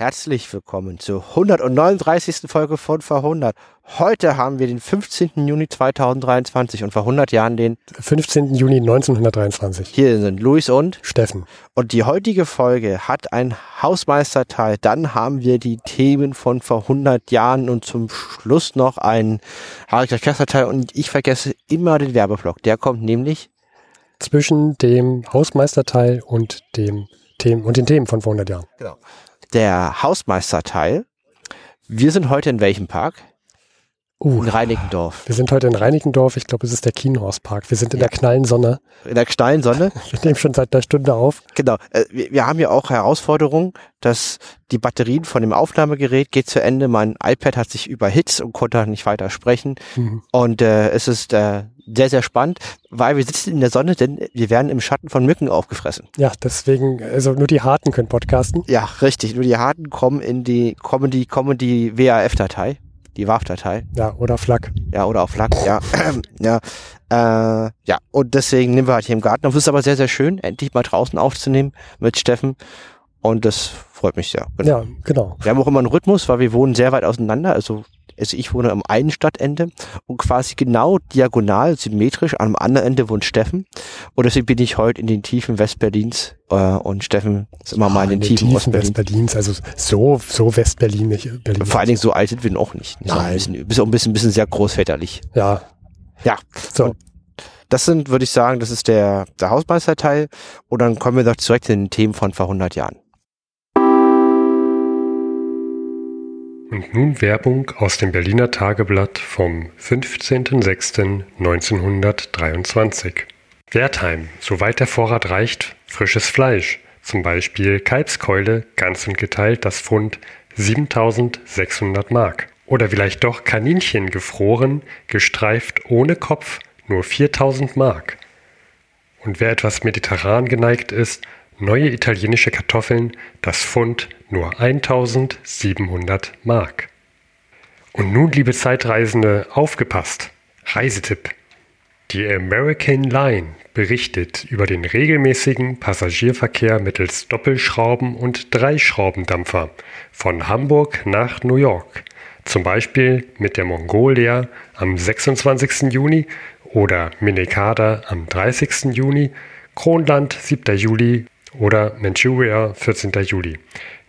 Herzlich willkommen zur 139. Folge von Verhundert. Heute haben wir den 15. Juni 2023 und vor 100 Jahren den 15. Juni 1923. Hier sind Luis und Steffen. Und die heutige Folge hat ein Hausmeisterteil. Dann haben wir die Themen von vor 100 Jahren und zum Schluss noch ein Harry Teil. Und ich vergesse immer den Werbeblock. Der kommt nämlich zwischen dem Hausmeisterteil und dem Themen und den Themen von vor 100 Jahren. Genau der Hausmeisterteil. Wir sind heute in welchem Park? Uh, in Reinickendorf. Wir sind heute in Reinickendorf. Ich glaube, es ist der Kienhorstpark. Wir sind in ja. der knallen Sonne. In der knallen Sonne. Wir nehmen schon seit einer Stunde auf. Genau. Äh, wir, wir, haben ja auch Herausforderungen, dass die Batterien von dem Aufnahmegerät geht zu Ende. Mein iPad hat sich überhitzt und konnte nicht weiter sprechen. Mhm. Und äh, es ist äh, sehr, sehr spannend, weil wir sitzen in der Sonne, denn wir werden im Schatten von Mücken aufgefressen. Ja, deswegen, also nur die Harten können podcasten. Ja, richtig. Nur die Harten kommen in die, kommen die, kommen die WAF-Datei die WAV-Datei. Ja, oder FLAC. Ja, oder auch FLAC, ja. ja. Äh, ja, und deswegen nehmen wir halt hier im Garten. Es ist aber sehr, sehr schön, endlich mal draußen aufzunehmen mit Steffen. Und das freut mich sehr. Genau. Ja, genau. Wir haben auch immer einen Rhythmus, weil wir wohnen sehr weit auseinander. Also also ich wohne am einen Stadtende und quasi genau diagonal, symmetrisch, am anderen Ende wohnt Steffen. Und deswegen bin ich heute in den Tiefen Westberlins äh, und Steffen ist immer mal in den, in den Tiefen, Tiefen Westberlins. Also so, so Westberlin nicht. Berlin Vor allen Dingen so alt sind wir noch nicht. Nein. ein bisschen, bist auch ein bisschen, bisschen sehr großväterlich. Ja. Ja. So. Und das sind, würde ich sagen, das ist der, der Hausmeisterteil. Und dann kommen wir doch zurück zu den Themen von vor 100 Jahren. Und nun Werbung aus dem Berliner Tageblatt vom 15.06.1923. Wertheim, soweit der Vorrat reicht, frisches Fleisch, zum Beispiel Kalbskeule, ganz und geteilt das Pfund 7600 Mark. Oder vielleicht doch Kaninchen gefroren, gestreift ohne Kopf, nur 4000 Mark. Und wer etwas mediterran geneigt ist, neue italienische Kartoffeln, das Pfund nur 1700 Mark. Und nun, liebe Zeitreisende, aufgepasst! Reisetipp! Die American Line berichtet über den regelmäßigen Passagierverkehr mittels Doppelschrauben- und Dreischraubendampfer von Hamburg nach New York, zum Beispiel mit der Mongolia am 26. Juni oder Minikada am 30. Juni, Kronland 7. Juli oder Manchuria 14. Juli.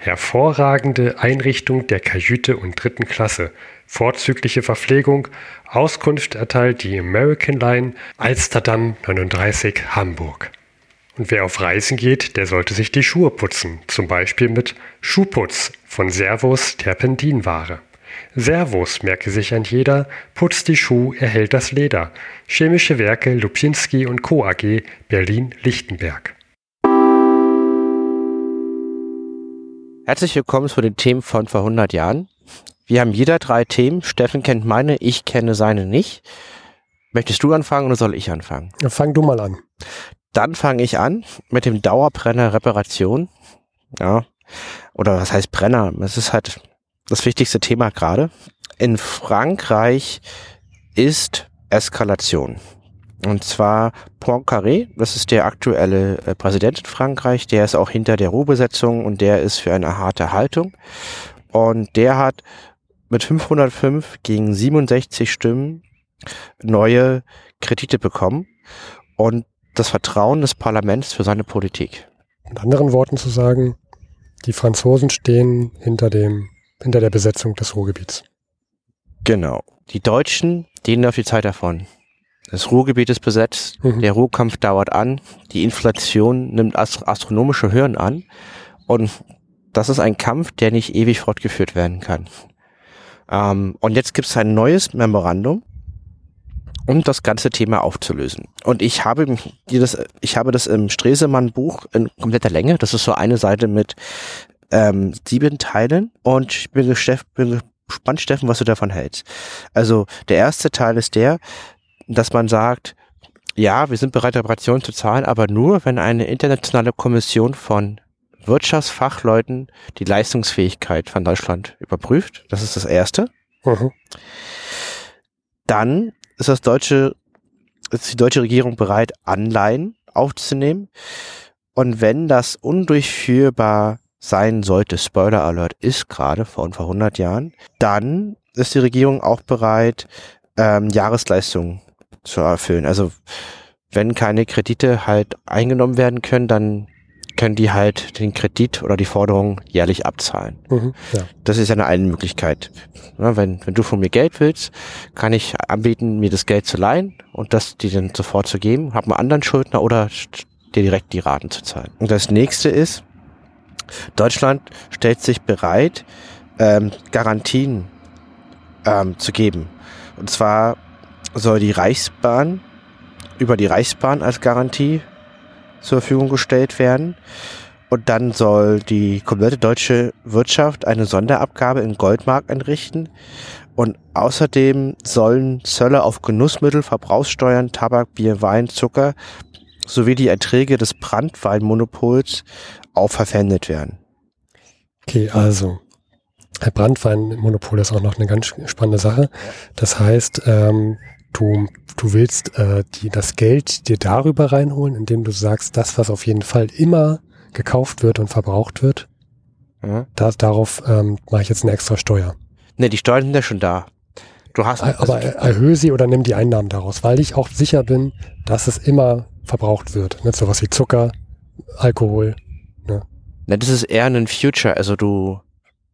Hervorragende Einrichtung der Kajüte und dritten Klasse, vorzügliche Verpflegung, Auskunft erteilt die American Line Alsterdam 39 Hamburg. Und wer auf Reisen geht, der sollte sich die Schuhe putzen, zum Beispiel mit Schuhputz von Servus Terpentinware. Servus merke sich ein jeder, putzt die Schuh, erhält das Leder. Chemische Werke Lupinski und Co. AG, Berlin-Lichtenberg. Herzlich willkommen zu den Themen von vor 100 Jahren. Wir haben jeder drei Themen. Steffen kennt meine, ich kenne seine nicht. Möchtest du anfangen oder soll ich anfangen? Ja, fang du mal an. Dann fange ich an mit dem Dauerbrenner Reparation. Ja. Oder was heißt Brenner? Es ist halt das wichtigste Thema gerade. In Frankreich ist Eskalation. Und zwar Poincaré, das ist der aktuelle äh, Präsident in Frankreich, der ist auch hinter der Ruhebesetzung und der ist für eine harte Haltung. Und der hat mit 505 gegen 67 Stimmen neue Kredite bekommen und das Vertrauen des Parlaments für seine Politik. Mit anderen Worten zu sagen, die Franzosen stehen hinter dem, hinter der Besetzung des Ruhrgebiets. Genau. Die Deutschen denen auf die Zeit davon. Das Ruhrgebiet ist besetzt, mhm. der Ruhrkampf dauert an, die Inflation nimmt astronomische Höhen an und das ist ein Kampf, der nicht ewig fortgeführt werden kann. Ähm, und jetzt gibt es ein neues Memorandum, um das ganze Thema aufzulösen. Und ich habe das, ich habe das im Stresemann-Buch in kompletter Länge. Das ist so eine Seite mit ähm, sieben Teilen. Und ich bin, bin gespannt, Steffen, was du davon hältst. Also der erste Teil ist der, dass man sagt, ja, wir sind bereit, Reparationen zu zahlen, aber nur, wenn eine internationale Kommission von Wirtschaftsfachleuten die Leistungsfähigkeit von Deutschland überprüft. Das ist das Erste. Mhm. Dann ist das deutsche, ist die deutsche Regierung bereit, Anleihen aufzunehmen. Und wenn das undurchführbar sein sollte, Spoiler Alert ist gerade vor, vor 100 Jahren, dann ist die Regierung auch bereit, ähm, Jahresleistungen zu erfüllen. Also wenn keine Kredite halt eingenommen werden können, dann können die halt den Kredit oder die Forderung jährlich abzahlen. Mhm, ja. Das ist eine eine Möglichkeit. Ja, wenn, wenn du von mir Geld willst, kann ich anbieten, mir das Geld zu leihen und das dir dann sofort zu geben, hab einen anderen Schuldner oder dir direkt die Raten zu zahlen. Und das nächste ist, Deutschland stellt sich bereit, ähm, Garantien ähm, zu geben. Und zwar soll die Reichsbahn über die Reichsbahn als Garantie zur Verfügung gestellt werden. Und dann soll die komplette deutsche Wirtschaft eine Sonderabgabe in Goldmark einrichten. Und außerdem sollen Zölle auf Genussmittel, Verbrauchssteuern, Tabak, Bier, Wein, Zucker sowie die Erträge des Brandweinmonopols auch verpfändet werden. Okay, also Brandweinmonopol ist auch noch eine ganz spannende Sache. Das heißt, ähm, du, du willst äh, die, das Geld dir darüber reinholen, indem du sagst, das, was auf jeden Fall immer gekauft wird und verbraucht wird, mhm. da, darauf ähm, mache ich jetzt eine extra Steuer. Ne, die Steuern sind ja schon da. Du hast also aber erhöhe sie oder nimm die Einnahmen daraus, weil ich auch sicher bin, dass es immer verbraucht wird. Nicht so was wie Zucker, Alkohol. Ne? Ne, das ist eher ein Future, also du,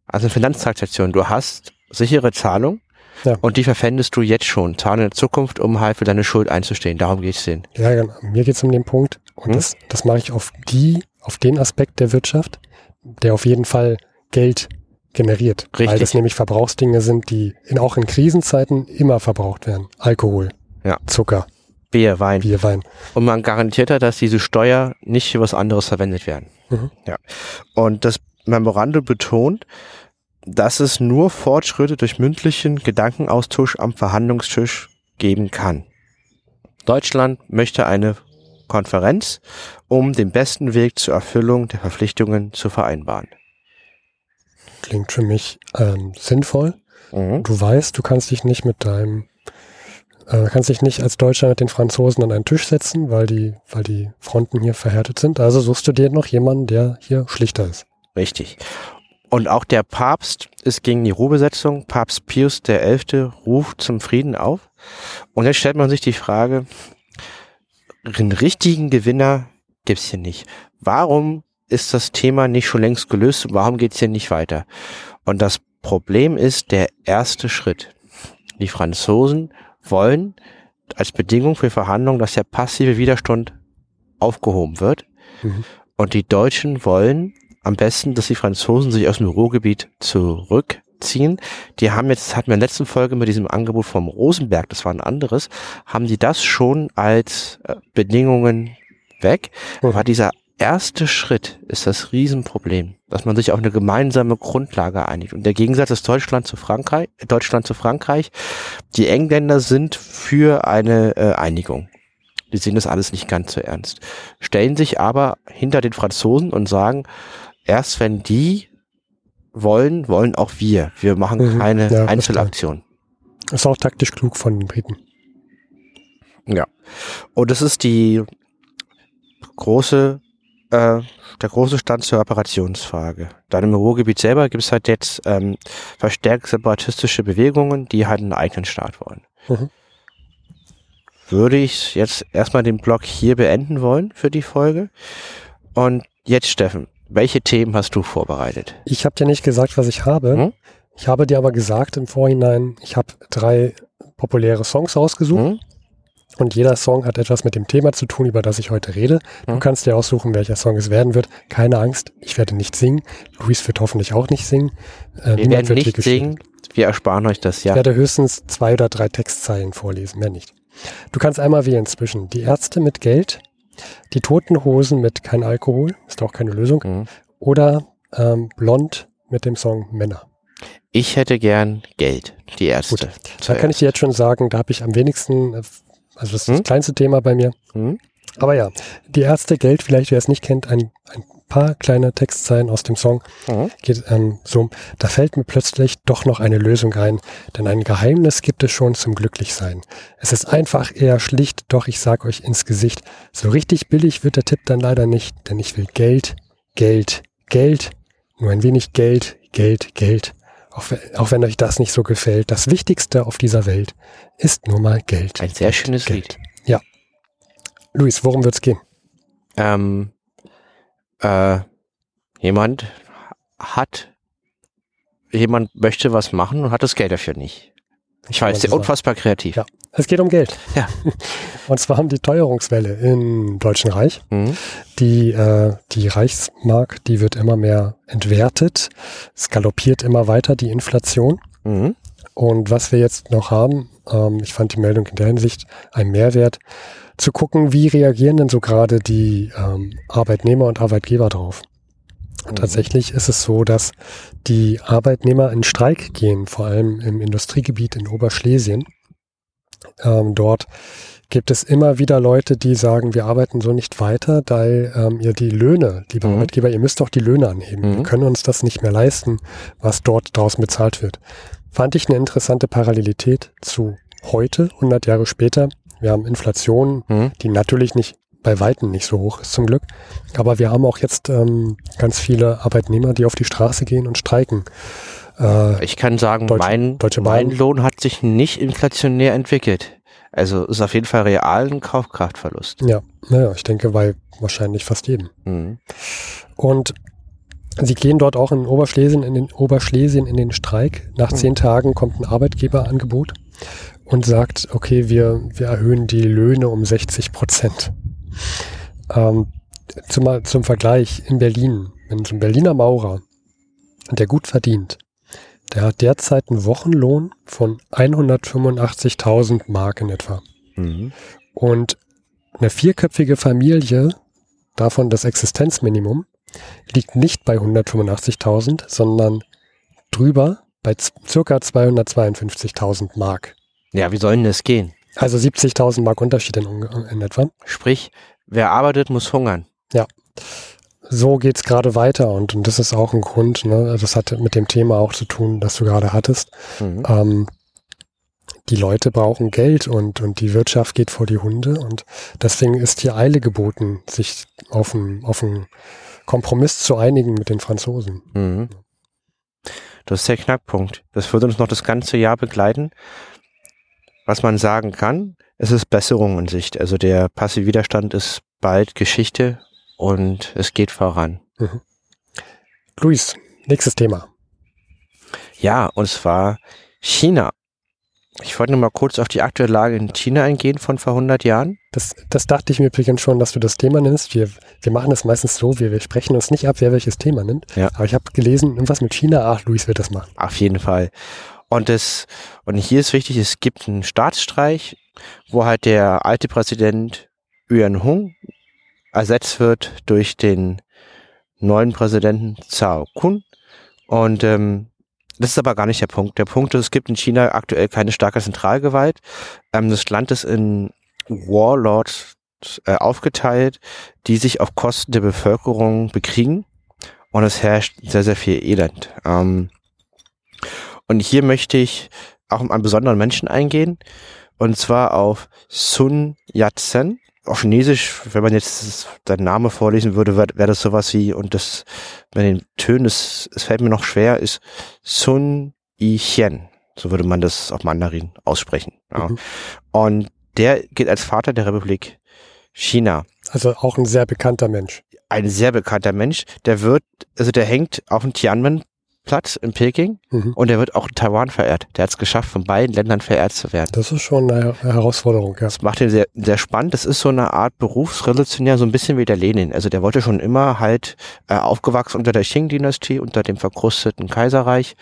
also eine Finanztransaktion. Du hast sichere Zahlung ja. Und die verpfändest du jetzt schon, Zahlen in der Zukunft, um halt für deine Schuld einzustehen. Darum geht's denen. Ja, genau. Mir geht's um den Punkt. Und hm? das, das mache ich auf die, auf den Aspekt der Wirtschaft, der auf jeden Fall Geld generiert. Richtig. Weil das nämlich Verbrauchsdinge sind, die in, auch in Krisenzeiten immer verbraucht werden. Alkohol, ja. Zucker. Bier, Wein. Bier, Wein. Und man garantiert ja, dass diese Steuer nicht für was anderes verwendet werden. Mhm. Ja. Und das Memorandum betont, dass es nur Fortschritte durch mündlichen Gedankenaustausch am Verhandlungstisch geben kann. Deutschland möchte eine Konferenz, um den besten Weg zur Erfüllung der Verpflichtungen zu vereinbaren. Klingt für mich ähm, sinnvoll. Mhm. Du weißt, du kannst dich nicht mit deinem, äh, kannst dich nicht als Deutschland mit den Franzosen an einen Tisch setzen, weil die, weil die Fronten hier verhärtet sind. Also suchst du dir noch jemanden, der hier schlichter ist. Richtig. Und auch der Papst ist gegen die Ruhebesetzung. Papst Pius XI. ruft zum Frieden auf. Und jetzt stellt man sich die Frage, einen richtigen Gewinner gibt's hier nicht. Warum ist das Thema nicht schon längst gelöst? Warum geht's hier nicht weiter? Und das Problem ist der erste Schritt. Die Franzosen wollen als Bedingung für Verhandlungen, dass der passive Widerstand aufgehoben wird. Mhm. Und die Deutschen wollen am besten, dass die Franzosen sich aus dem Ruhrgebiet zurückziehen. Die haben jetzt, hatten wir in der letzten Folge mit diesem Angebot vom Rosenberg, das war ein anderes, haben die das schon als äh, Bedingungen weg. Aber dieser erste Schritt ist das Riesenproblem, dass man sich auf eine gemeinsame Grundlage einigt. Und der Gegensatz ist Deutschland zu Frankreich, Deutschland zu Frankreich. Die Engländer sind für eine äh, Einigung. Die sehen das alles nicht ganz so ernst. Stellen sich aber hinter den Franzosen und sagen, erst wenn die wollen, wollen auch wir. Wir machen mhm, keine ja, Einzelaktion. Das ist auch taktisch klug von den Briten. Ja. Und das ist die große, äh, der große Stand zur Operationsfrage. Dann im Ruhrgebiet selber gibt es halt jetzt ähm, verstärkt separatistische Bewegungen, die halt einen eigenen Staat wollen. Mhm. Würde ich jetzt erstmal den Blog hier beenden wollen für die Folge. Und jetzt, Steffen, welche Themen hast du vorbereitet? Ich habe dir nicht gesagt, was ich habe. Hm? Ich habe dir aber gesagt im Vorhinein, ich habe drei populäre Songs rausgesucht. Hm? Und jeder Song hat etwas mit dem Thema zu tun, über das ich heute rede. Du hm? kannst dir aussuchen, welcher Song es werden wird. Keine Angst, ich werde nicht singen. Luis wird hoffentlich auch nicht singen. Äh, wir werden nicht singen. Wir ersparen euch das, ja. Ich werde höchstens zwei oder drei Textzeilen vorlesen, mehr nicht. Du kannst einmal wählen zwischen Die Ärzte mit Geld, die Toten Hosen mit kein Alkohol, ist auch keine Lösung. Mhm. Oder ähm, Blond mit dem Song Männer. Ich hätte gern Geld, die erste. Gut, da kann ich dir jetzt schon sagen, da habe ich am wenigsten, äh, also das ist hm? das kleinste Thema bei mir. Hm? Aber ja, die Ärzte Geld, vielleicht wer es nicht kennt, ein, ein paar kleine Textzeilen aus dem Song. Mhm. Geht ähm, so, da fällt mir plötzlich doch noch eine Lösung ein, denn ein Geheimnis gibt es schon zum Glücklichsein. Es ist einfach eher schlicht, doch ich sag euch ins Gesicht, so richtig billig wird der Tipp dann leider nicht, denn ich will Geld, Geld, Geld, Nur ein wenig Geld, Geld, Geld. Auch, auch wenn euch das nicht so gefällt. Das Wichtigste auf dieser Welt ist nur mal Geld. Ein sehr schönes Geld. Lied. Ja. Luis, worum wird's gehen? Ähm, äh, jemand hat, jemand möchte was machen und hat das Geld dafür nicht. Ich weiß, sehr unfassbar kreativ. Ja, es geht um Geld. Ja. Und zwar haben die Teuerungswelle im Deutschen Reich. Mhm. Die, äh, die Reichsmark, die wird immer mehr entwertet. Es galoppiert immer weiter, die Inflation. Mhm. Und was wir jetzt noch haben, ähm, ich fand die Meldung in der Hinsicht ein Mehrwert, zu gucken, wie reagieren denn so gerade die ähm, Arbeitnehmer und Arbeitgeber drauf. Und tatsächlich ist es so, dass die Arbeitnehmer in Streik gehen, vor allem im Industriegebiet in Oberschlesien. Ähm, dort gibt es immer wieder Leute, die sagen, wir arbeiten so nicht weiter, da ähm, ihr die Löhne, liebe mhm. Arbeitgeber, ihr müsst doch die Löhne anheben. Mhm. Wir können uns das nicht mehr leisten, was dort draußen bezahlt wird. Fand ich eine interessante Parallelität zu heute, 100 Jahre später. Wir haben Inflation, mhm. die natürlich nicht bei Weitem nicht so hoch ist zum Glück. Aber wir haben auch jetzt ähm, ganz viele Arbeitnehmer, die auf die Straße gehen und streiken. Äh, ich kann sagen, Deutsche, mein, Deutsche mein Lohn hat sich nicht inflationär entwickelt. Also ist auf jeden Fall real ein Kaufkraftverlust. Ja, naja, ich denke bei wahrscheinlich fast jedem. Mhm. Und sie gehen dort auch in Oberschlesien in den Oberschlesien in den Streik. Nach mhm. zehn Tagen kommt ein Arbeitgeberangebot und sagt, okay, wir, wir erhöhen die Löhne um 60 Prozent. Ähm, zum, zum Vergleich in Berlin, wenn so ein Berliner Maurer, der gut verdient, der hat derzeit einen Wochenlohn von 185.000 Mark in etwa. Mhm. Und eine vierköpfige Familie, davon das Existenzminimum, liegt nicht bei 185.000, sondern drüber bei circa 252.000 Mark. Ja, wie soll denn das gehen? Also 70.000 Mark Unterschied in, in, etwa. Sprich, wer arbeitet, muss hungern. Ja. So geht's gerade weiter und, und das ist auch ein Grund, ne? das hat mit dem Thema auch zu tun, das du gerade hattest. Mhm. Ähm, die Leute brauchen Geld und, und die Wirtschaft geht vor die Hunde und deswegen ist hier Eile geboten, sich auf einen, auf einen Kompromiss zu einigen mit den Franzosen. Mhm. Das ist der Knackpunkt. Das wird uns noch das ganze Jahr begleiten was man sagen kann, es ist Besserung in Sicht. Also der passive Widerstand ist bald Geschichte und es geht voran. Mhm. Luis, nächstes Thema. Ja, und zwar China. Ich wollte nur mal kurz auf die aktuelle Lage in China eingehen von vor 100 Jahren. Das, das dachte ich mir übrigens schon, dass du das Thema nimmst. Wir, wir machen das meistens so, wir, wir sprechen uns nicht ab, wer welches Thema nimmt. Ja. Aber ich habe gelesen, irgendwas mit China, ach, Luis wird das machen. Auf jeden Fall. Und es, und hier ist wichtig, es gibt einen Staatsstreich, wo halt der alte Präsident Yuan Hung ersetzt wird durch den neuen Präsidenten Zhao Kun. Und ähm, das ist aber gar nicht der Punkt. Der Punkt ist, es gibt in China aktuell keine starke Zentralgewalt. Ähm, das Land ist in Warlords äh, aufgeteilt, die sich auf Kosten der Bevölkerung bekriegen. Und es herrscht sehr, sehr viel Elend. Ähm, und hier möchte ich auch um einen besonderen Menschen eingehen. Und zwar auf Sun Yat-sen. Auf Chinesisch, wenn man jetzt den Name vorlesen würde, wäre wär das sowas wie, und das, wenn den Tönen, es, es fällt mir noch schwer, ist Sun Yi-chen. So würde man das auf Mandarin aussprechen. Ja. Mhm. Und der gilt als Vater der Republik China. Also auch ein sehr bekannter Mensch. Ein sehr bekannter Mensch. Der wird, also der hängt auf dem Tiananmen Platz in Peking mhm. und er wird auch in Taiwan verehrt. Der hat es geschafft, von beiden Ländern verehrt zu werden. Das ist schon eine Herausforderung, ja. Das macht ihn sehr, sehr spannend. Das ist so eine Art Berufsrevolutionär, so ein bisschen wie der Lenin. Also der wollte schon immer halt äh, aufgewachsen unter der Qing-Dynastie, unter dem verkrusteten Kaiserreich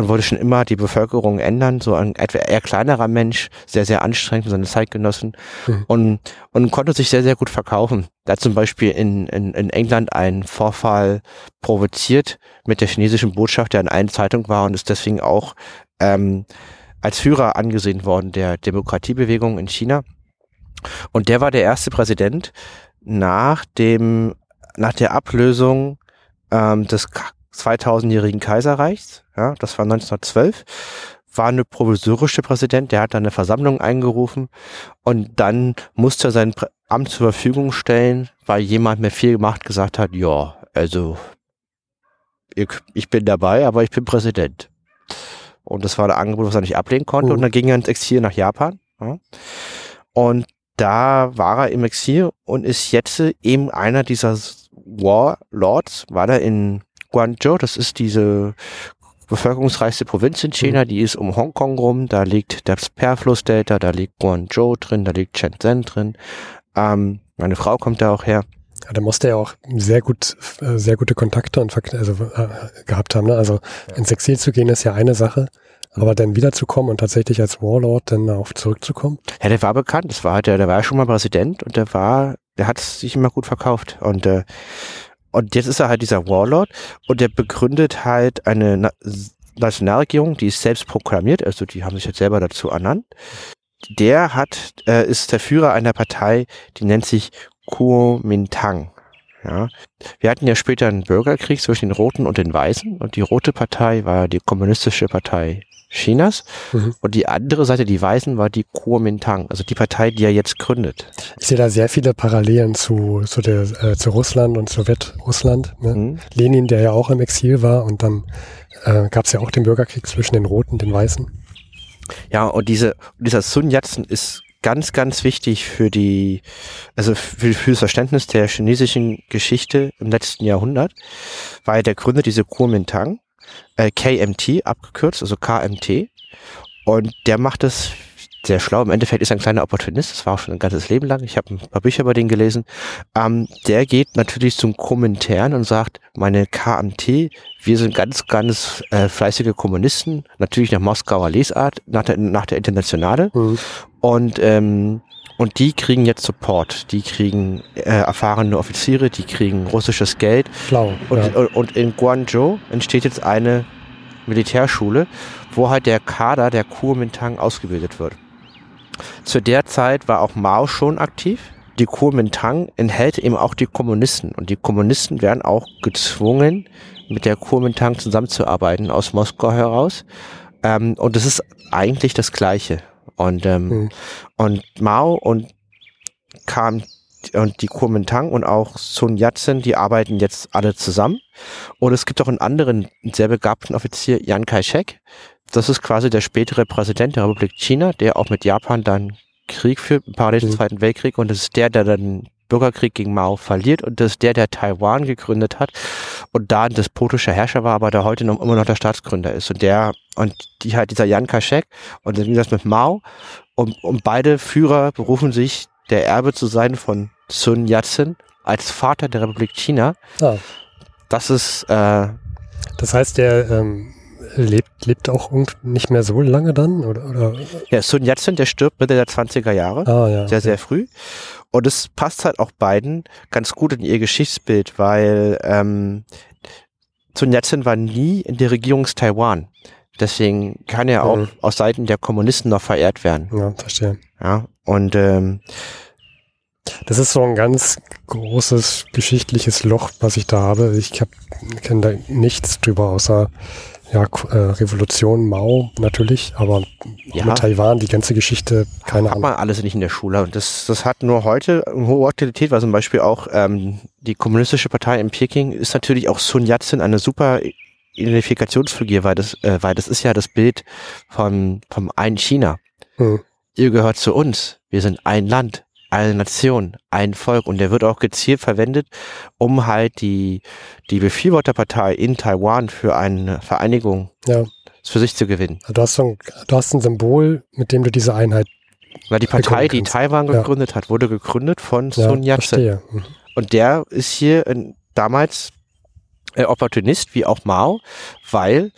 und wollte schon immer die Bevölkerung ändern, so ein eher kleinerer Mensch, sehr, sehr anstrengend für seine Zeitgenossen mhm. und, und konnte sich sehr, sehr gut verkaufen. Da hat zum Beispiel in, in, in England einen Vorfall provoziert mit der chinesischen Botschaft, der in einer Zeitung war und ist deswegen auch ähm, als Führer angesehen worden der Demokratiebewegung in China. Und der war der erste Präsident nach dem, nach der Ablösung ähm, des 2000-jährigen Kaiserreichs, ja, das war 1912, war eine provisorische Präsident, der hat dann eine Versammlung eingerufen und dann musste er sein Amt zur Verfügung stellen, weil jemand mit viel Macht gesagt hat, ja, also ich bin dabei, aber ich bin Präsident. Und das war ein Angebot, was er nicht ablehnen konnte. Mhm. Und dann ging er ins Exil nach Japan. Ja. Und da war er im Exil und ist jetzt eben einer dieser Warlords, war er in Guangzhou, das ist diese bevölkerungsreichste Provinz in China, mhm. die ist um Hongkong rum, da liegt das Perflussdelta, da liegt Guangzhou drin, da liegt Shenzhen drin. Ähm, meine Frau kommt da auch her. Ja, da musste er auch sehr gut, äh, sehr gute Kontakte und also, äh, gehabt haben. Ne? Also ja. ins Exil zu gehen ist ja eine Sache, aber dann wiederzukommen und tatsächlich als Warlord dann auch zurückzukommen? Ja, der war bekannt. Das war halt, der, der war ja schon mal Präsident und der war, der hat sich immer gut verkauft. Und, äh, und jetzt ist er halt dieser Warlord und der begründet halt eine Na Nationalregierung, die ist selbst proklamiert, also die haben sich jetzt selber dazu ernannt. Der hat, äh, ist der Führer einer Partei, die nennt sich Kuomintang. Ja. Wir hatten ja später einen Bürgerkrieg zwischen den Roten und den Weißen und die Rote Partei war die kommunistische Partei Chinas. Mhm. Und die andere Seite, die Weißen, war die Kuomintang, also die Partei, die er jetzt gründet. Ich sehe da sehr viele Parallelen zu, zu, der, äh, zu Russland und Sowjetrussland. Ne? Mhm. Lenin, der ja auch im Exil war und dann äh, gab es ja auch den Bürgerkrieg zwischen den Roten und den Weißen. Ja, und diese, dieser Sun Yat-sen ist ganz, ganz wichtig für die, also für, für das Verständnis der chinesischen Geschichte im letzten Jahrhundert, weil der Gründer diese Kuomintang äh, KMT abgekürzt, also KMT. Und der macht das sehr schlau. Im Endeffekt ist er ein kleiner Opportunist. Das war auch schon ein ganzes Leben lang. Ich habe ein paar Bücher über den gelesen. Ähm, der geht natürlich zum Kommentaren und sagt, meine KMT, wir sind ganz, ganz äh, fleißige Kommunisten. Natürlich nach Moskauer Lesart, nach der, nach der Internationale. Mhm. Und ähm, und die kriegen jetzt Support. Die kriegen äh, erfahrene Offiziere, die kriegen russisches Geld. Schlau. Und, ja. und in Guangzhou entsteht jetzt eine Militärschule, wo halt der Kader der Kuomintang ausgebildet wird. Zu der Zeit war auch Mao schon aktiv. Die Kuomintang enthält eben auch die Kommunisten. Und die Kommunisten werden auch gezwungen, mit der Kuomintang zusammenzuarbeiten aus Moskau heraus. Ähm, und es ist eigentlich das Gleiche. Und, ähm, mhm. und Mao und kam und die Kuomintang und auch Sun Yat-sen, die arbeiten jetzt alle zusammen. Und es gibt auch einen anderen sehr begabten Offizier, Yan Kai-shek. Das ist quasi der spätere Präsident der Republik China, der auch mit Japan dann Krieg führt, parallel zum mhm. Zweiten Weltkrieg. Und das ist der, der dann Bürgerkrieg gegen Mao verliert. Und das ist der, der Taiwan gegründet hat und da ein despotischer Herrscher war, aber der heute noch immer noch der Staatsgründer ist. Und der und die halt dieser Jan Kaschek und wie das mit Mao und, und beide Führer berufen sich, der Erbe zu sein von Sun Yat-sen als Vater der Republik China. Ah. Das ist äh, das heißt, der ähm, lebt, lebt auch nicht mehr so lange dann? Oder, oder? Ja, Sun Yat-sen, der stirbt Mitte der 20er Jahre. Ah, ja, sehr, okay. sehr früh. Und es passt halt auch beiden ganz gut in ihr Geschichtsbild, weil ähm, Sun Yat-sen war nie in der Regierung Taiwan. Deswegen kann er auch mhm. aus Seiten der Kommunisten noch verehrt werden. Ja, verstehe. Ja, und ähm, das ist so ein ganz großes geschichtliches Loch, was ich da habe. Ich kenne da nichts drüber, außer ja, äh, Revolution, Mao natürlich, aber ja. mit Taiwan die ganze Geschichte, keine hat Ahnung. Hat man alles nicht in der Schule. Und das, das hat nur heute eine hohe Aktualität, weil zum Beispiel auch ähm, die kommunistische Partei in Peking ist natürlich auch Sun Yat-sen eine super Identifikationsfigur, weil das, äh, weil das ist ja das Bild vom, vom einen China. Hm. Ihr gehört zu uns. Wir sind ein Land, eine Nation, ein Volk. Und der wird auch gezielt verwendet, um halt die, die Befürworterpartei in Taiwan für eine Vereinigung ja. für sich zu gewinnen. Du hast, ein, du hast ein Symbol, mit dem du diese Einheit Na, die Partei, die Taiwan gegründet ja. hat, wurde gegründet von Sun Yat-sen. Mhm. Und der ist hier in, damals äh, Opportunist wie auch Mao, weil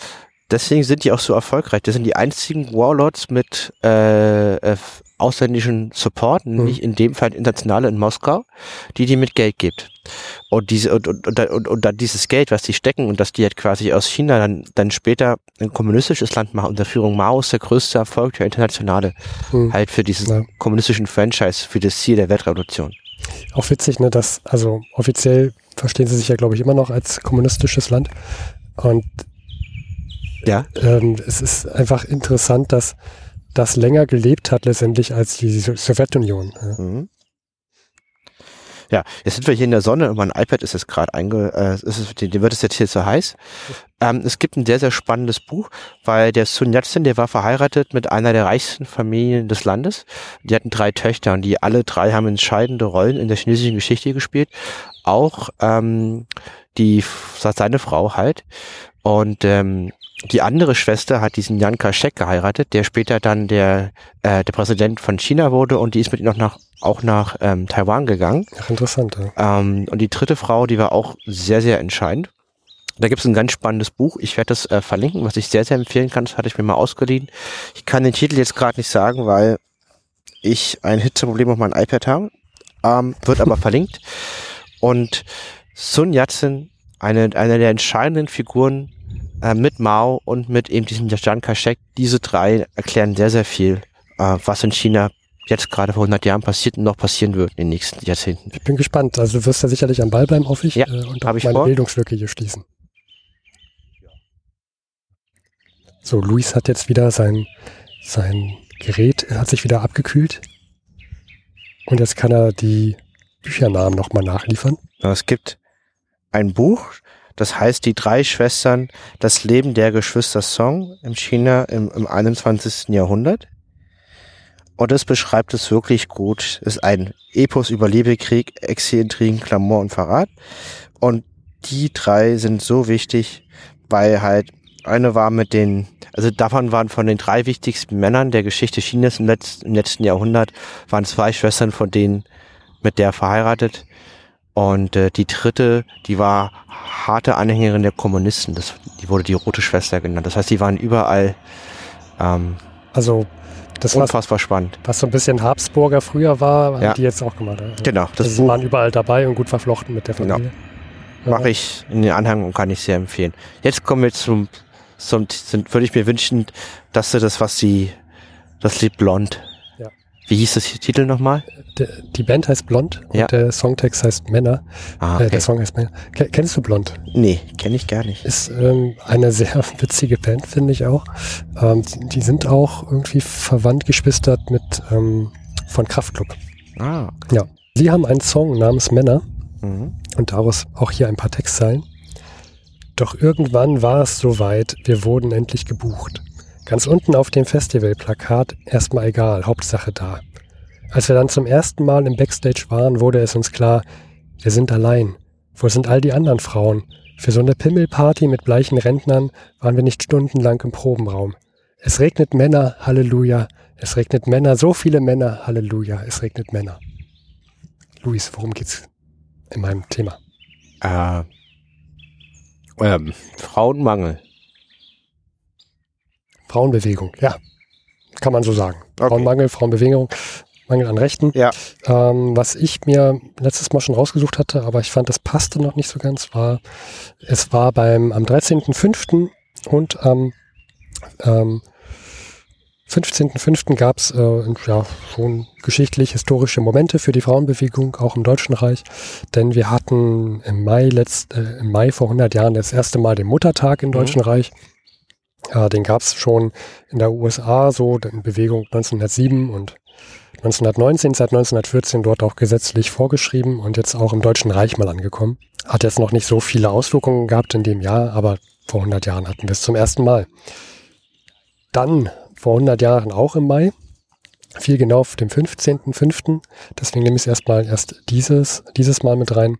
deswegen sind die auch so erfolgreich. Das sind die einzigen Warlords mit äh, äh, ausländischen Support, mhm. nicht in dem Fall internationale in Moskau, die die mit Geld gibt. Und diese und, und, und, und, dann dieses Geld, was die stecken und dass die halt quasi aus China dann, dann später ein kommunistisches Land machen unter Führung Mao ist der größte Erfolg der Internationale. Mhm. Halt für diesen ja. kommunistischen Franchise, für das Ziel der Weltrevolution. Auch witzig, ne, dass, also offiziell verstehen sie sich ja, glaube ich, immer noch als kommunistisches Land. Und ja. Ähm, es ist einfach interessant, dass das länger gelebt hat letztendlich als die Sowjetunion. Ja. Mhm. Ja, jetzt sind wir hier in der Sonne und mein iPad ist jetzt gerade einge, äh, ist es, dem wird es jetzt hier zu heiß. Ähm, es gibt ein sehr, sehr spannendes Buch, weil der Sun Yat-sen, der war verheiratet mit einer der reichsten Familien des Landes. Die hatten drei Töchter und die alle drei haben entscheidende Rollen in der chinesischen Geschichte gespielt. Auch ähm, die seine Frau halt. Und ähm, die andere Schwester hat diesen Jan Kaschek geheiratet, der später dann der, äh, der Präsident von China wurde und die ist mit ihm noch nach, auch nach ähm, Taiwan gegangen. Ach, interessant. Ja. Ähm, und die dritte Frau, die war auch sehr, sehr entscheidend. Da gibt es ein ganz spannendes Buch. Ich werde das äh, verlinken, was ich sehr, sehr empfehlen kann. Das hatte ich mir mal ausgeliehen. Ich kann den Titel jetzt gerade nicht sagen, weil ich ein Hitzeproblem auf meinem iPad habe. Ähm, wird aber verlinkt. Und Sun Yat-sen, eine, eine der entscheidenden Figuren äh, mit Mao und mit eben diesem Chiang Kai-shek, diese drei erklären sehr, sehr viel, äh, was in China jetzt gerade vor 100 Jahren passiert und noch passieren wird in den nächsten Jahrzehnten. Ich bin gespannt. Also du wirst ja sicherlich am Ball bleiben, hoffe ich, ja, äh, und auch ich meine vor. Bildungslücke hier schließen. So, Luis hat jetzt wieder sein, sein Gerät, hat sich wieder abgekühlt. Und jetzt kann er die Büchernamen nochmal nachliefern. Es gibt ein Buch, das heißt Die drei Schwestern, das Leben der Geschwister Song in China im, im 21. Jahrhundert. Und es beschreibt es wirklich gut. Es ist ein Epos über Liebe, Krieg, Exil, Intrigen, und Verrat. Und die drei sind so wichtig, weil halt eine war mit den, also davon waren von den drei wichtigsten Männern der Geschichte Chinas im letzten, im letzten Jahrhundert, waren zwei Schwestern von denen mit der verheiratet. Und äh, die dritte, die war harte Anhängerin der Kommunisten. Das, die wurde die rote Schwester genannt. Das heißt, die waren überall ähm, Also das was, unfassbar spannend. was so ein bisschen Habsburger früher war, haben Ja. die jetzt auch gemacht. Also, Genau, das also Buch waren überall dabei und gut verflochten mit der Genau. Familie. mache ich in den Anhang und kann ich sehr empfehlen. Jetzt kommen wir zum, zum sind, würde ich mir wünschen, dass du das, was sie, das Lied Blond. Wie hieß das Titel nochmal? Die Band heißt Blond und Ja. der Songtext heißt Männer. Ah, Äh, okay. der Song heißt Männer. Ke- Kennst du Blond? nee, kenne ich gar nicht. Ist ähm, eine sehr witzige Band, finde ich auch. Ähm, die, die sind auch irgendwie verwandt, geschwistert mit ähm, von Kraftklub. Ah, Ja. Sie haben einen Song namens Männer mhm. und daraus auch hier ein paar Textzeilen. Doch irgendwann war es soweit, wir wurden endlich gebucht. Ganz unten auf dem Festivalplakat erstmal egal, Hauptsache da. Als wir dann zum ersten Mal im Backstage waren, wurde es uns klar, wir sind allein. Wo sind all die anderen Frauen? Für so eine Pimmelparty mit bleichen Rentnern waren wir nicht stundenlang im Probenraum. Es regnet Männer, Halleluja. Es regnet Männer, so viele Männer, Halleluja. Es regnet Männer. Luis, worum geht's in meinem Thema? äh, ähm, Frauenmangel. Frauenbewegung, ja. Kann man so sagen. Okay. Frauenmangel, Frauenbewegung, Mangel an Rechten. Ja. Ähm, was ich mir letztes Mal schon rausgesucht hatte, aber ich fand, das passte noch nicht so ganz, war, es war beim, am 13.05. und am ähm, 15.05. gab es äh, ja, schon geschichtlich-historische Momente für die Frauenbewegung, auch im Deutschen Reich. Denn wir hatten im Mai, letzt, äh, im Mai vor 100 Jahren das erste Mal den Muttertag im Mhm. Deutschen Reich. Ja, den gab es schon in der USA, so in Bewegung 1907 und 1919, seit 1914 dort auch gesetzlich vorgeschrieben und jetzt auch im Deutschen Reich mal angekommen. Hat jetzt noch nicht so viele Auswirkungen gehabt in dem Jahr, aber vor 100 Jahren hatten wir es zum ersten Mal. Dann vor 100 Jahren auch im Mai, viel genau auf dem 15.05., deswegen nehme ich es erstmal erst dieses, dieses Mal mit rein,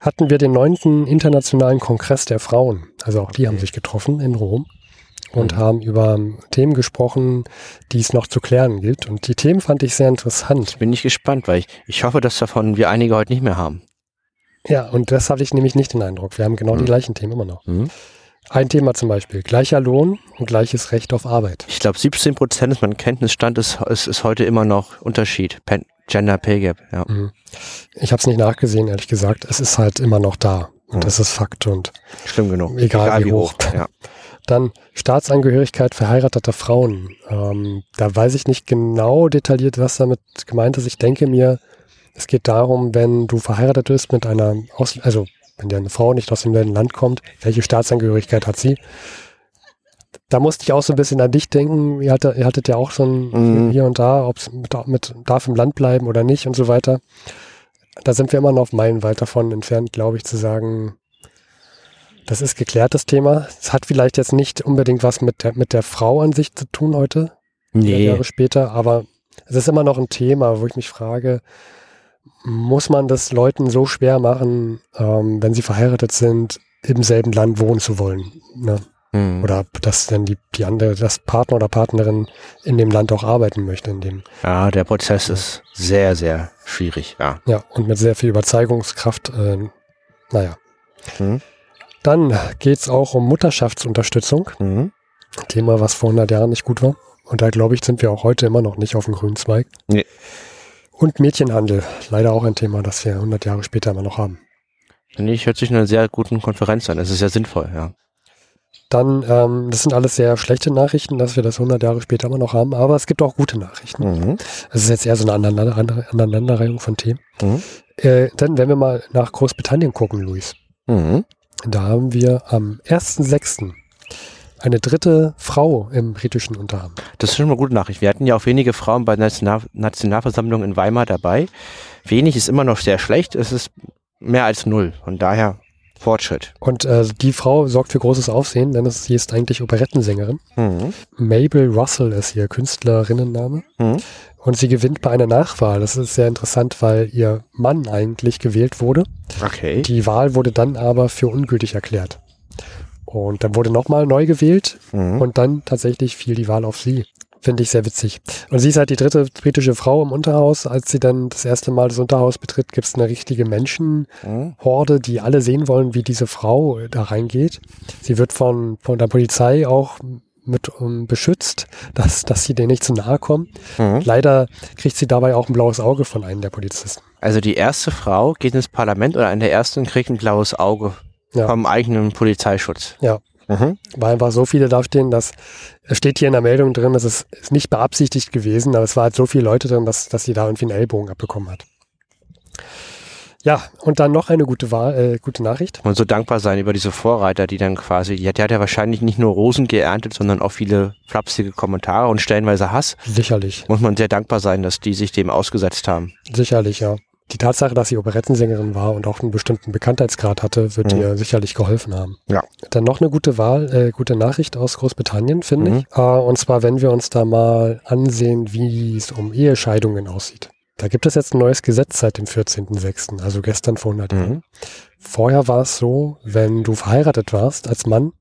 hatten wir den neunten Internationalen Kongress der Frauen. Also auch die haben sich getroffen in Rom und Mhm. haben über Themen gesprochen, die es noch zu klären gilt. Und die Themen fand ich sehr interessant. Bin ich gespannt, weil ich, ich hoffe, dass davon wir einige heute nicht mehr haben. Ja, und das hatte ich nämlich nicht den Eindruck. Wir haben genau die Mhm. gleichen Themen immer noch. Mhm. Ein Thema zum Beispiel, gleicher Lohn und gleiches Recht auf Arbeit. Ich glaube, 17 Prozent ist mein Kenntnisstand, ist, ist, ist heute immer noch Unterschied. Pen Gender Pay Gap, ja. Mhm. Ich habe es nicht nachgesehen, ehrlich gesagt. Es ist halt immer noch da. Und Mhm. das ist Fakt. Und Schlimm genug. Egal wie hoch. Ja. Dann Staatsangehörigkeit verheirateter Frauen. Ähm, da weiß ich nicht genau detailliert, was damit gemeint ist. Ich denke mir, es geht darum, wenn du verheiratet bist mit einer, Aus also wenn dir eine Frau nicht aus demselben Land kommt, welche Staatsangehörigkeit hat sie? Da musste ich auch so ein bisschen an dich denken. Ihr, hatte, ihr hattet ja auch so ein Mhm. hier und da, ob es mit, mit darf im Land bleiben oder nicht und so weiter. da sind wir immer noch meilenweit davon entfernt, glaube ich, zu sagen, das ist geklärtes Thema. Es hat vielleicht jetzt nicht unbedingt was mit der, mit der Frau an sich zu tun heute, nee. Jahre später, aber es ist immer noch ein Thema, wo ich mich frage, muss man das Leuten so schwer machen, ähm, wenn sie verheiratet sind, im selben Land wohnen zu wollen? Ne? Mhm. Oder dass dann die, die andere, das Partner oder Partnerin in dem Land auch arbeiten möchte, in dem. Ja, der Prozess ja. ist sehr, sehr schwierig, ja. Ja, und mit sehr viel Überzeugungskraft, äh, naja. Mhm. Dann geht's auch um Mutterschaftsunterstützung. Mhm. Thema, was vor 100 Jahren nicht gut war. Und da, glaube ich, sind wir auch heute immer noch nicht auf dem grünen Zweig. Nee. Und Mädchenhandel, leider auch ein Thema, das wir 100 Jahre später immer noch haben. Nee, ich hört sich eine sehr guten Konferenz an. Es ist sehr sinnvoll, ja. Dann, ähm, das sind alles sehr schlechte Nachrichten, dass wir das 100 Jahre später immer noch haben, aber es gibt auch gute Nachrichten. Mhm. Es ist jetzt eher so eine Aneinanderreihung von Themen. Mhm. Äh, dann, wenn wir mal nach Großbritannien gucken, Luis. Mhm. Da haben wir am 1.6. eine dritte Frau im britischen Unterhaben. Das ist schon mal eine gute Nachricht. Wir hatten ja auch wenige Frauen bei der National Nationalversammlung in Weimar dabei. Wenig ist immer noch sehr schlecht. Es ist mehr als null. Von daher Fortschritt. Und äh, die Frau sorgt für großes Aufsehen, denn es, sie ist eigentlich Operettensängerin. Mhm. Mabel Russell ist ihr Künstlerinnenname. Mhm. Und sie gewinnt bei einer Nachwahl. Das ist sehr interessant, weil ihr Mann eigentlich gewählt wurde. Okay. Die Wahl wurde dann aber für ungültig erklärt. Und dann wurde nochmal neu gewählt mhm. und dann tatsächlich fiel die Wahl auf sie. Finde ich sehr witzig. Und sie ist halt die dritte britische Frau im Unterhaus. Als sie dann das erste Mal das Unterhaus betritt, gibt es eine richtige Menschenhorde, die alle sehen wollen, wie diese Frau da reingeht. Sie wird von, von der Polizei auch mit um, beschützt, dass, dass sie denen nicht zu nahe kommen. Mhm. Leider kriegt sie dabei auch ein blaues Auge von einem der Polizisten. Also die erste Frau geht ins Parlament oder eine der ersten kriegt ein blaues Auge ja. vom eigenen Polizeischutz. Ja. Mhm. Weil einfach so viele da stehen, dass es steht hier in der Meldung drin, dass es ist nicht beabsichtigt gewesen, aber es war halt so viele Leute drin, dass, dass sie da irgendwie einen Ellbogen abbekommen hat. Ja, und dann noch eine gute, Wahl, äh, gute Nachricht. Und so dankbar sein über diese Vorreiter, die dann quasi, die hat, die hat ja wahrscheinlich nicht nur Rosen geerntet, sondern auch viele flapsige Kommentare und stellenweise Hass. Sicherlich. Muss man sehr dankbar sein, dass die sich dem ausgesetzt haben. Sicherlich, ja die Tatsache, dass sie Operettensängerin war und auch einen bestimmten Bekanntheitsgrad hatte, wird mhm. ihr sicherlich geholfen haben. Ja. Dann noch eine gute Wahl, äh, gute Nachricht aus Großbritannien, finde mhm. ich. Äh, und zwar, wenn wir uns da mal ansehen, wie es um Ehescheidungen aussieht. Da gibt es jetzt ein neues Gesetz seit dem 14.06., also gestern vor 100 mhm. Jahren. Vorher war es so, wenn du verheiratet warst als Mann,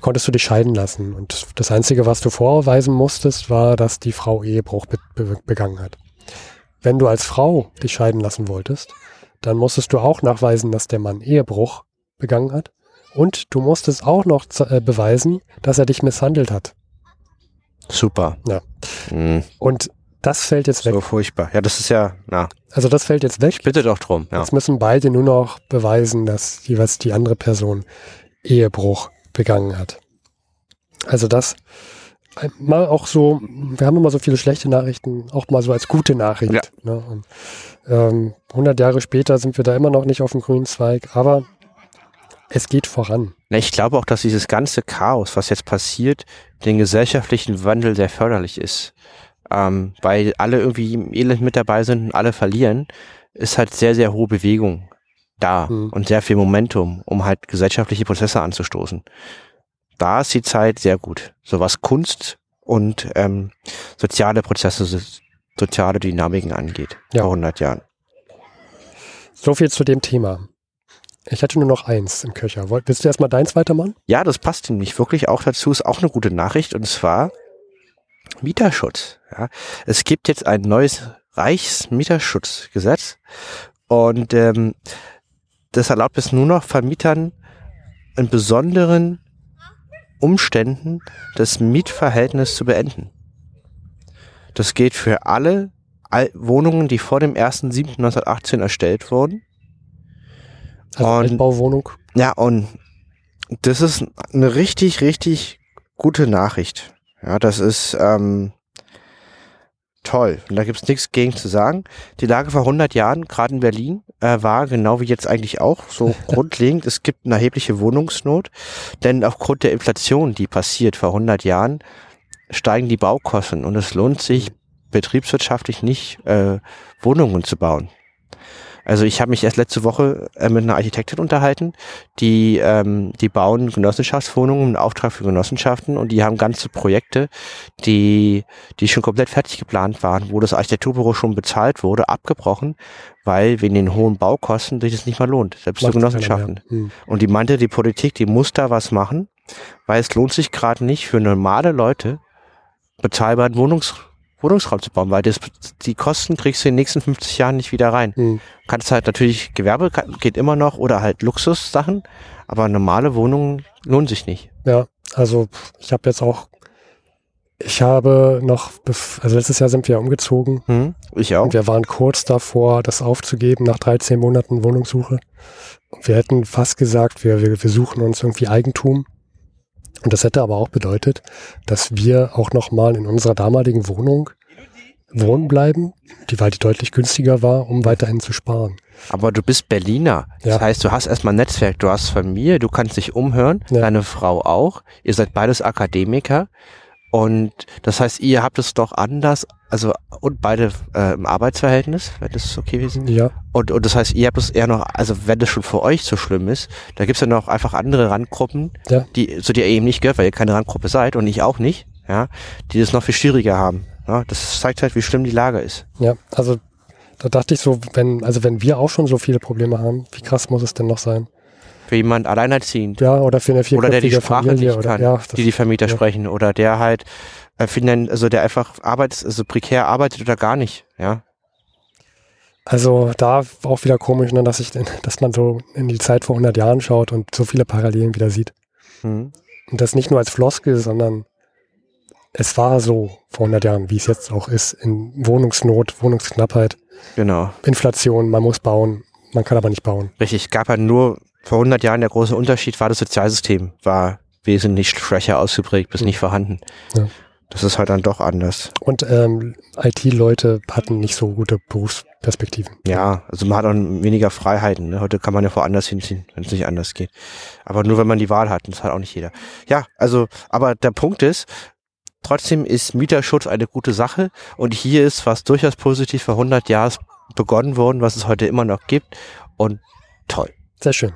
konntest du dich scheiden lassen. Und das Einzige, was du vorweisen musstest, war, dass die Frau Ehebruch be be begangen hat. Wenn du als Frau dich scheiden lassen wolltest, dann musstest du auch nachweisen, dass der Mann Ehebruch begangen hat. Und du musstest auch noch äh, beweisen, dass er dich misshandelt hat. Super. Ja. Mhm. Und das fällt jetzt weg. So furchtbar. Ja, das ist ja, na. Also das fällt jetzt weg. Ich bitte doch drum. Ja. Jetzt müssen beide nur noch beweisen, dass jeweils die andere Person Ehebruch begangen hat. Also das mal auch so, wir haben immer so viele schlechte Nachrichten, auch mal so als gute Nachricht. Ja. Ne? Und, ähm, 100 Jahre später sind wir da immer noch nicht auf dem grünen Zweig, aber es geht voran. Ich glaube auch, dass dieses ganze Chaos, was jetzt passiert, den gesellschaftlichen Wandel sehr förderlich ist. Ähm, weil alle irgendwie im Elend mit dabei sind und alle verlieren, ist halt sehr, sehr hohe Bewegung da hm. und sehr viel Momentum, um halt gesellschaftliche Prozesse anzustoßen da ist die Zeit sehr gut. So was Kunst und ähm, soziale Prozesse, soziale Dynamiken angeht. Ja. Vor 100 Jahren. So viel zu dem Thema. Ich hätte nur noch eins im Köcher. Willst du erstmal deins weitermachen? Ja, das passt nämlich wirklich auch dazu. Ist auch eine gute Nachricht und zwar Mieterschutz. Ja. Es gibt jetzt ein neues Reichsmieterschutzgesetz und ähm, das erlaubt es nur noch Vermietern in besonderen Umständen das Mietverhältnis zu beenden. Das geht für alle Wohnungen, die vor dem 1.7.1918 erstellt wurden. Also und, Altbauwohnung? Ja, und das ist eine richtig, richtig gute Nachricht. Ja, das ist ähm, toll. Und da gibt's nichts gegen zu sagen. Die Lage vor 100 Jahren, gerade in Berlin, äh, war genau wie jetzt eigentlich auch so grundlegend. Es gibt eine erhebliche Wohnungsnot, denn aufgrund der Inflation, die passiert vor 100 Jahren, steigen die Baukosten und es lohnt sich betriebswirtschaftlich nicht, äh, Wohnungen zu bauen. Also ich habe mich erst letzte Woche äh, mit einer Architektin unterhalten, die ähm, die bauen Genossenschaftswohnungen im Auftrag für Genossenschaften und die haben ganze Projekte, die die schon komplett fertig geplant waren, wo das Architekturbüro schon bezahlt wurde, abgebrochen, weil wegen den hohen Baukosten sich das nicht mehr lohnt, selbst für Genossenschaften. Hm. Und die meinte, die Politik, die muss da was machen, weil es lohnt sich gerade nicht für normale Leute bezahlbaren Wohnungs Wohnungsraum zu bauen, weil das, die Kosten kriegst du in den nächsten 50 Jahren nicht wieder rein. Mhm. Kannst halt natürlich, Gewerbe geht immer noch oder halt Luxussachen, aber normale Wohnungen lohnen sich nicht. Ja, also ich habe jetzt auch, ich habe noch, also letztes Jahr sind wir umgezogen. Mhm, ich auch. Und wir waren kurz davor, das aufzugeben nach 13 Monaten Wohnungssuche. Wir hätten fast gesagt, wir, wir, wir suchen uns irgendwie Eigentum. Und das hätte aber auch bedeutet, dass wir auch nochmal in unserer damaligen Wohnung wohnen bleiben, die weil die deutlich günstiger war, um weiterhin zu sparen. Aber du bist Berliner. Das ja. heißt, du hast erstmal ein Netzwerk, du hast Familie, du kannst dich umhören, ja. deine Frau auch. Ihr seid beides Akademiker. Und das heißt, ihr habt es doch anders, also und beide äh, im Arbeitsverhältnis, wenn das okay gewesen. Ja. Und, und das heißt, ihr habt es eher noch, also wenn das schon für euch so schlimm ist, da gibt's ja noch einfach andere Randgruppen, ja. die zu dir eben nicht gehört, weil ihr keine Randgruppe seid und ich auch nicht, ja, die das noch viel schwieriger haben. Ja, das zeigt halt, wie schlimm die Lage ist. Ja, also da dachte ich so, wenn, also wenn wir auch schon so viele Probleme haben, wie krass muss es denn noch sein? Für jemand alleinerziehend. Ja, oder für eine Oder der die Sprache Familie, nicht kann, ja, die die Vermieter ja. sprechen. Oder der halt, äh, also der einfach arbeitet, also prekär arbeitet oder gar nicht, ja. Also da auch wieder komisch, ne, dass, ich, dass man so in die Zeit vor 100 Jahren schaut und so viele Parallelen wieder sieht. Mhm. Und das nicht nur als Floskel, sondern es war so vor 100 Jahren, wie es jetzt auch ist, in Wohnungsnot, Wohnungsknappheit. Genau. Inflation, man muss bauen, man kann aber nicht bauen. Richtig, gab ja nur vor 100 Jahren der große Unterschied war das Sozialsystem, war wesentlich schwächer ausgeprägt bis mhm. nicht vorhanden. Ja. Das ist halt dann doch anders. Und ähm, IT-Leute hatten nicht so gute Berufsperspektiven. Ja, also man hat auch weniger Freiheiten. Ne? Heute kann man ja woanders hinziehen, wenn es nicht anders geht. Aber nur wenn man die Wahl hat, das hat auch nicht jeder. Ja, also, aber der Punkt ist, trotzdem ist Mieterschutz eine gute Sache und hier ist was durchaus positiv vor 100 Jahren begonnen worden, was es heute immer noch gibt und toll. Sehr schön.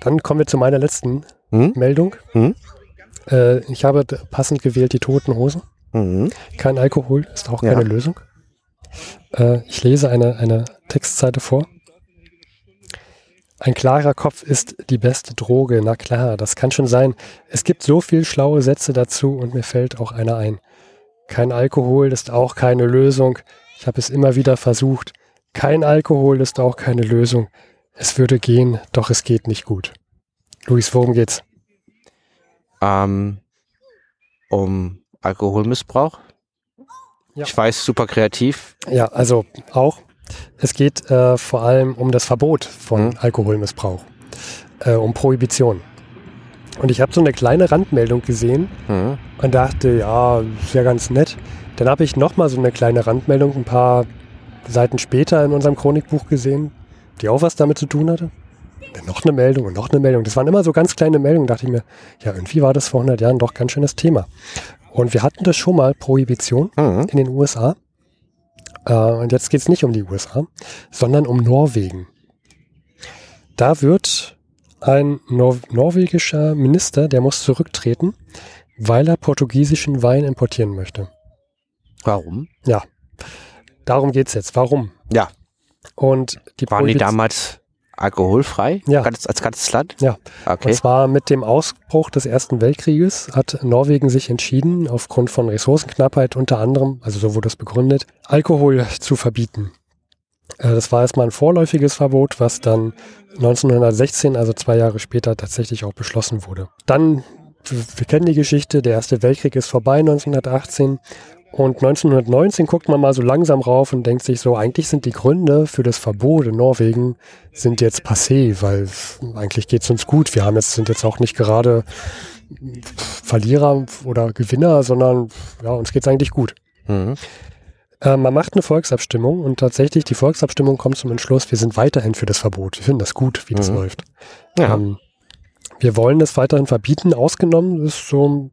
Dann kommen wir zu meiner letzten hm? Meldung. Hm? Äh, ich habe passend gewählt die Toten Hosen. Mhm. Kein Alkohol ist auch keine ja. Lösung. Äh, ich lese eine, eine Textseite vor. Ein klarer Kopf ist die beste Droge. Na klar, das kann schon sein. Es gibt so viel schlaue Sätze dazu und mir fällt auch einer ein. Kein Alkohol ist auch keine Lösung. Ich habe es immer wieder versucht. Kein Alkohol ist auch keine Lösung. Es würde gehen, doch es geht nicht gut. Luis, worum geht's? ähm, um Alkoholmissbrauch. Ja. Ich weiß, super kreativ. Ja, also auch. Es geht äh, vor allem um das Verbot von mhm. Alkoholmissbrauch, äh, um Prohibition. Und ich habe so eine kleine Randmeldung gesehen mhm. und dachte, ja, ist ja ganz nett. Dann habe ich nochmal so eine kleine Randmeldung ein paar Seiten später in unserem Chronikbuch gesehen, die auch was damit zu tun hatte noch eine Meldung und noch eine Meldung. Das waren immer so ganz kleine Meldungen. Da dachte ich mir, ja, irgendwie war das vor 100 Jahren doch ganz schönes Thema. Und wir hatten das schon mal, Prohibition mhm. in den USA. Äh, und jetzt geht es nicht um die USA, sondern um Norwegen. Da wird ein Nor norwegischer Minister, der muss zurücktreten, weil er portugiesischen Wein importieren möchte. Warum? Ja, darum geht es jetzt. Warum? Ja. Und die Waren die damals alkoholfrei ja. als, ganzes Land? Ja. Okay. Und zwar mit dem Ausbruch des Ersten Weltkrieges hat Norwegen sich entschieden, aufgrund von Ressourcenknappheit unter anderem, also so wurde es begründet, Alkohol zu verbieten. Äh, das war erstmal ein vorläufiges Verbot, was dann 1916, also zwei Jahre später, tatsächlich auch beschlossen wurde. Dann, wir kennen die Geschichte, der Erste Weltkrieg ist vorbei 1918 und 1919 guckt man mal so langsam rauf und denkt sich so, eigentlich sind die Gründe für das Verbot in Norwegen sind jetzt passé, weil eigentlich geht's uns gut. Wir haben jetzt, sind jetzt auch nicht gerade Verlierer oder Gewinner, sondern ja, uns geht's eigentlich gut. Mhm. Äh, man macht eine Volksabstimmung und tatsächlich die Volksabstimmung kommt zum Entschluss, wir sind weiterhin für das Verbot. Wir finden das gut, wie das mhm. läuft. Ja. Ähm, wir wollen das weiterhin verbieten. Ausgenommen ist so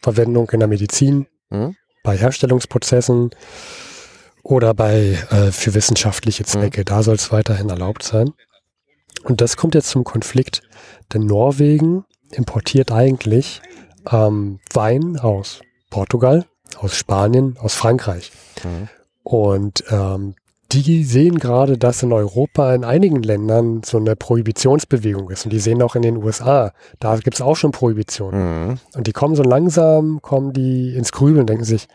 Verwendung in der Medizin. Mhm bei Herstellungsprozessen oder bei äh, für wissenschaftliche Zwecke. Mhm. Da soll es weiterhin erlaubt sein. Und das kommt jetzt zum Konflikt, denn Norwegen importiert eigentlich ähm, Wein aus Portugal, aus Spanien, aus Frankreich. Mhm. Und ähm, die sehen gerade, dass in Europa in einigen Ländern so eine Prohibitionsbewegung ist. Und die sehen auch in den USA, da gibt es auch schon Prohibitionen. Mhm. Und die kommen so langsam, kommen die ins Grübeln, denken sich,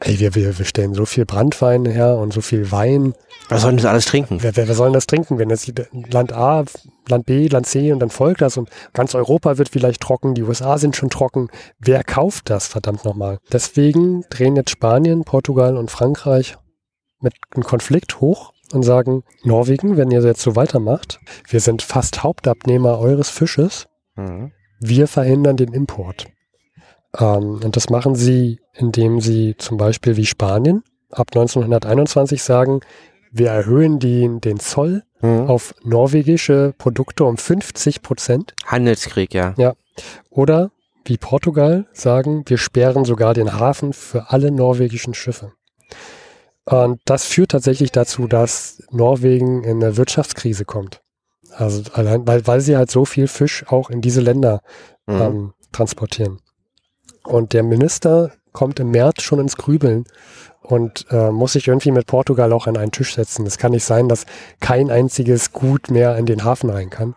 ey, wir, wir, wir stellen so viel Brandwein her und so viel Wein. Wer soll das alles trinken? Wer, wer, wer soll das trinken, wenn jetzt Land A, Land B, Land C und dann folgt das und ganz Europa wird vielleicht trocken, die USA sind schon trocken. Wer kauft das, verdammt nochmal? Deswegen drehen jetzt Spanien, Portugal und Frankreich mit einem Konflikt hoch und sagen, Norwegen, wenn ihr jetzt so weitermacht, wir sind fast Hauptabnehmer eures Fisches, mhm. wir verhindern den Import. Ähm, und das machen sie, indem sie zum Beispiel wie Spanien ab 1921 sagen, wir erhöhen die, den Zoll mhm. auf norwegische Produkte um 50 Prozent. Handelskrieg, ja. Ja. Oder wie Portugal sagen, wir sperren sogar den Hafen für alle norwegischen Schiffe. Und das führt tatsächlich dazu, dass Norwegen in eine Wirtschaftskrise kommt. Also allein, weil, weil sie halt so viel Fisch auch in diese Länder mhm. ähm, transportieren. Und der Minister kommt im März schon ins Grübeln und äh, muss sich irgendwie mit Portugal auch an einen Tisch setzen. Es kann nicht sein, dass kein einziges Gut mehr in den Hafen rein kann.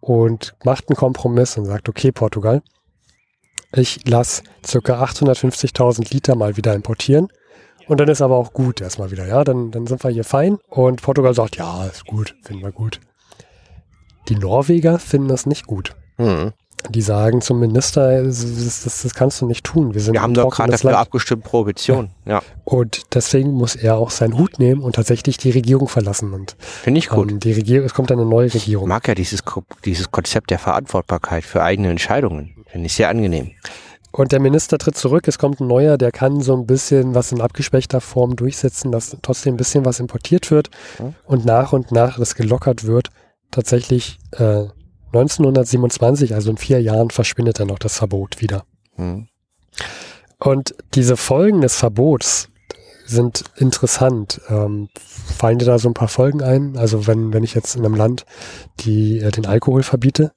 Und macht einen Kompromiss und sagt, okay, Portugal, ich lasse ca. 850.000 Liter mal wieder importieren. Und dann ist aber auch gut erstmal wieder, ja, dann, dann sind wir hier fein. Und Portugal sagt, ja, ist gut, finden wir gut. Die Norweger finden das nicht gut. Mhm. Die sagen zum Minister, das, das, das, kannst du nicht tun. Wir, sind Wir haben doch gerade dafür Land. abgestimmt, Prohibition. Ja. ja. Und deswegen muss er auch seinen Hut nehmen und tatsächlich die Regierung verlassen. Und Finde ich gut. Ähm, die Regierung, es kommt eine neue Regierung. Ich mag ja dieses, dieses Konzept der Verantwortbarkeit für eigene Entscheidungen. Finde ich sehr angenehm. Und der Minister tritt zurück, es kommt ein neuer, der kann so ein bisschen was in abgespeckter Form durchsetzen, dass trotzdem ein bisschen was importiert wird mhm. und nach und nach das gelockert wird. Tatsächlich äh, 1927, also in vier Jahren, verschwindet dann noch das Verbot wieder. Mhm. Und diese Folgen des Verbots sind interessant. Ähm, fallen dir da so ein paar Folgen ein? Also wenn, wenn ich jetzt in einem Land die, äh, den Alkohol verbiete,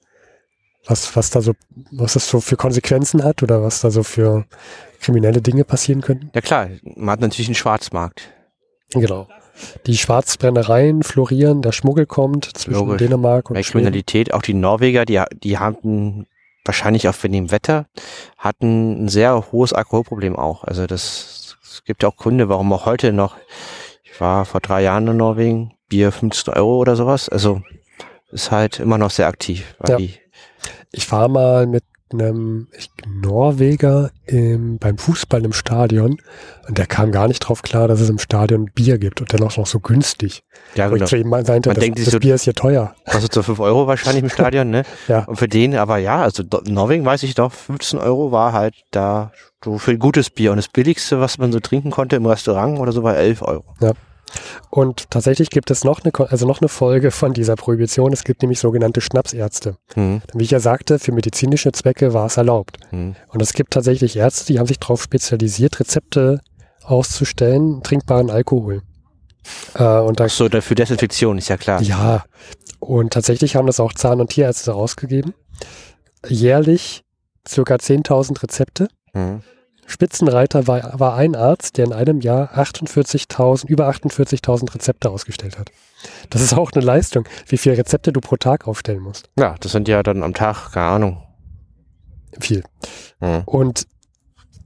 was, was da so, was das so für Konsequenzen hat oder was da so für kriminelle Dinge passieren könnten? Ja klar, man hat natürlich einen Schwarzmarkt. Genau die Schwarzbrennereien florieren, der Schmuggel kommt zwischen Logisch. Dänemark und Bei Kriminalität, auch die Norweger, die, die hatten wahrscheinlich auch wegen dem Wetter, hatten ein sehr hohes Alkoholproblem auch. Also das, es gibt ja auch Gründe, warum auch heute noch, ich war vor drei Jahren in Norwegen, Bier 15 Euro oder sowas. Also ist halt immer noch sehr aktiv. ja. Ich war mal mit einem Norweger im, beim Fußball im Stadion und der kam gar nicht drauf klar, dass es im Stadion Bier gibt und dennoch noch so günstig. Ja, genau. zu meinte, Man das, denkt, das so, Bier ist hier teuer. Kostet so 5 Euro wahrscheinlich im Stadion, ne? ja. Und für den, aber ja, also Norwegen weiß ich doch, 15 Euro war halt da so für gutes Bier und das billigste, was man so trinken konnte im Restaurant oder so war 11 Euro. Ja. Und tatsächlich gibt es noch eine, also noch eine Folge von dieser Prohibition. Es gibt nämlich sogenannte Schnapsärzte. Mhm. Wie ich ja sagte, für medizinische Zwecke war es erlaubt. Mhm. Und es gibt tatsächlich Ärzte, die haben sich darauf spezialisiert, Rezepte auszustellen, trinkbaren Alkohol. Äh, und da, Ach so, für Desinfektion, ist ja klar. Ja. Und tatsächlich haben das auch Zahn- und Tierärzte rausgegeben. Jährlich circa 10.000 Rezepte. Mhm. Spitzenreiter war, war ein Arzt, der in einem Jahr 48.000, über 48.000 Rezepte ausgestellt hat. Das ist auch eine Leistung, wie viele Rezepte du pro Tag aufstellen musst. Ja, das sind ja dann am Tag, keine Ahnung. Viel. Mhm. Und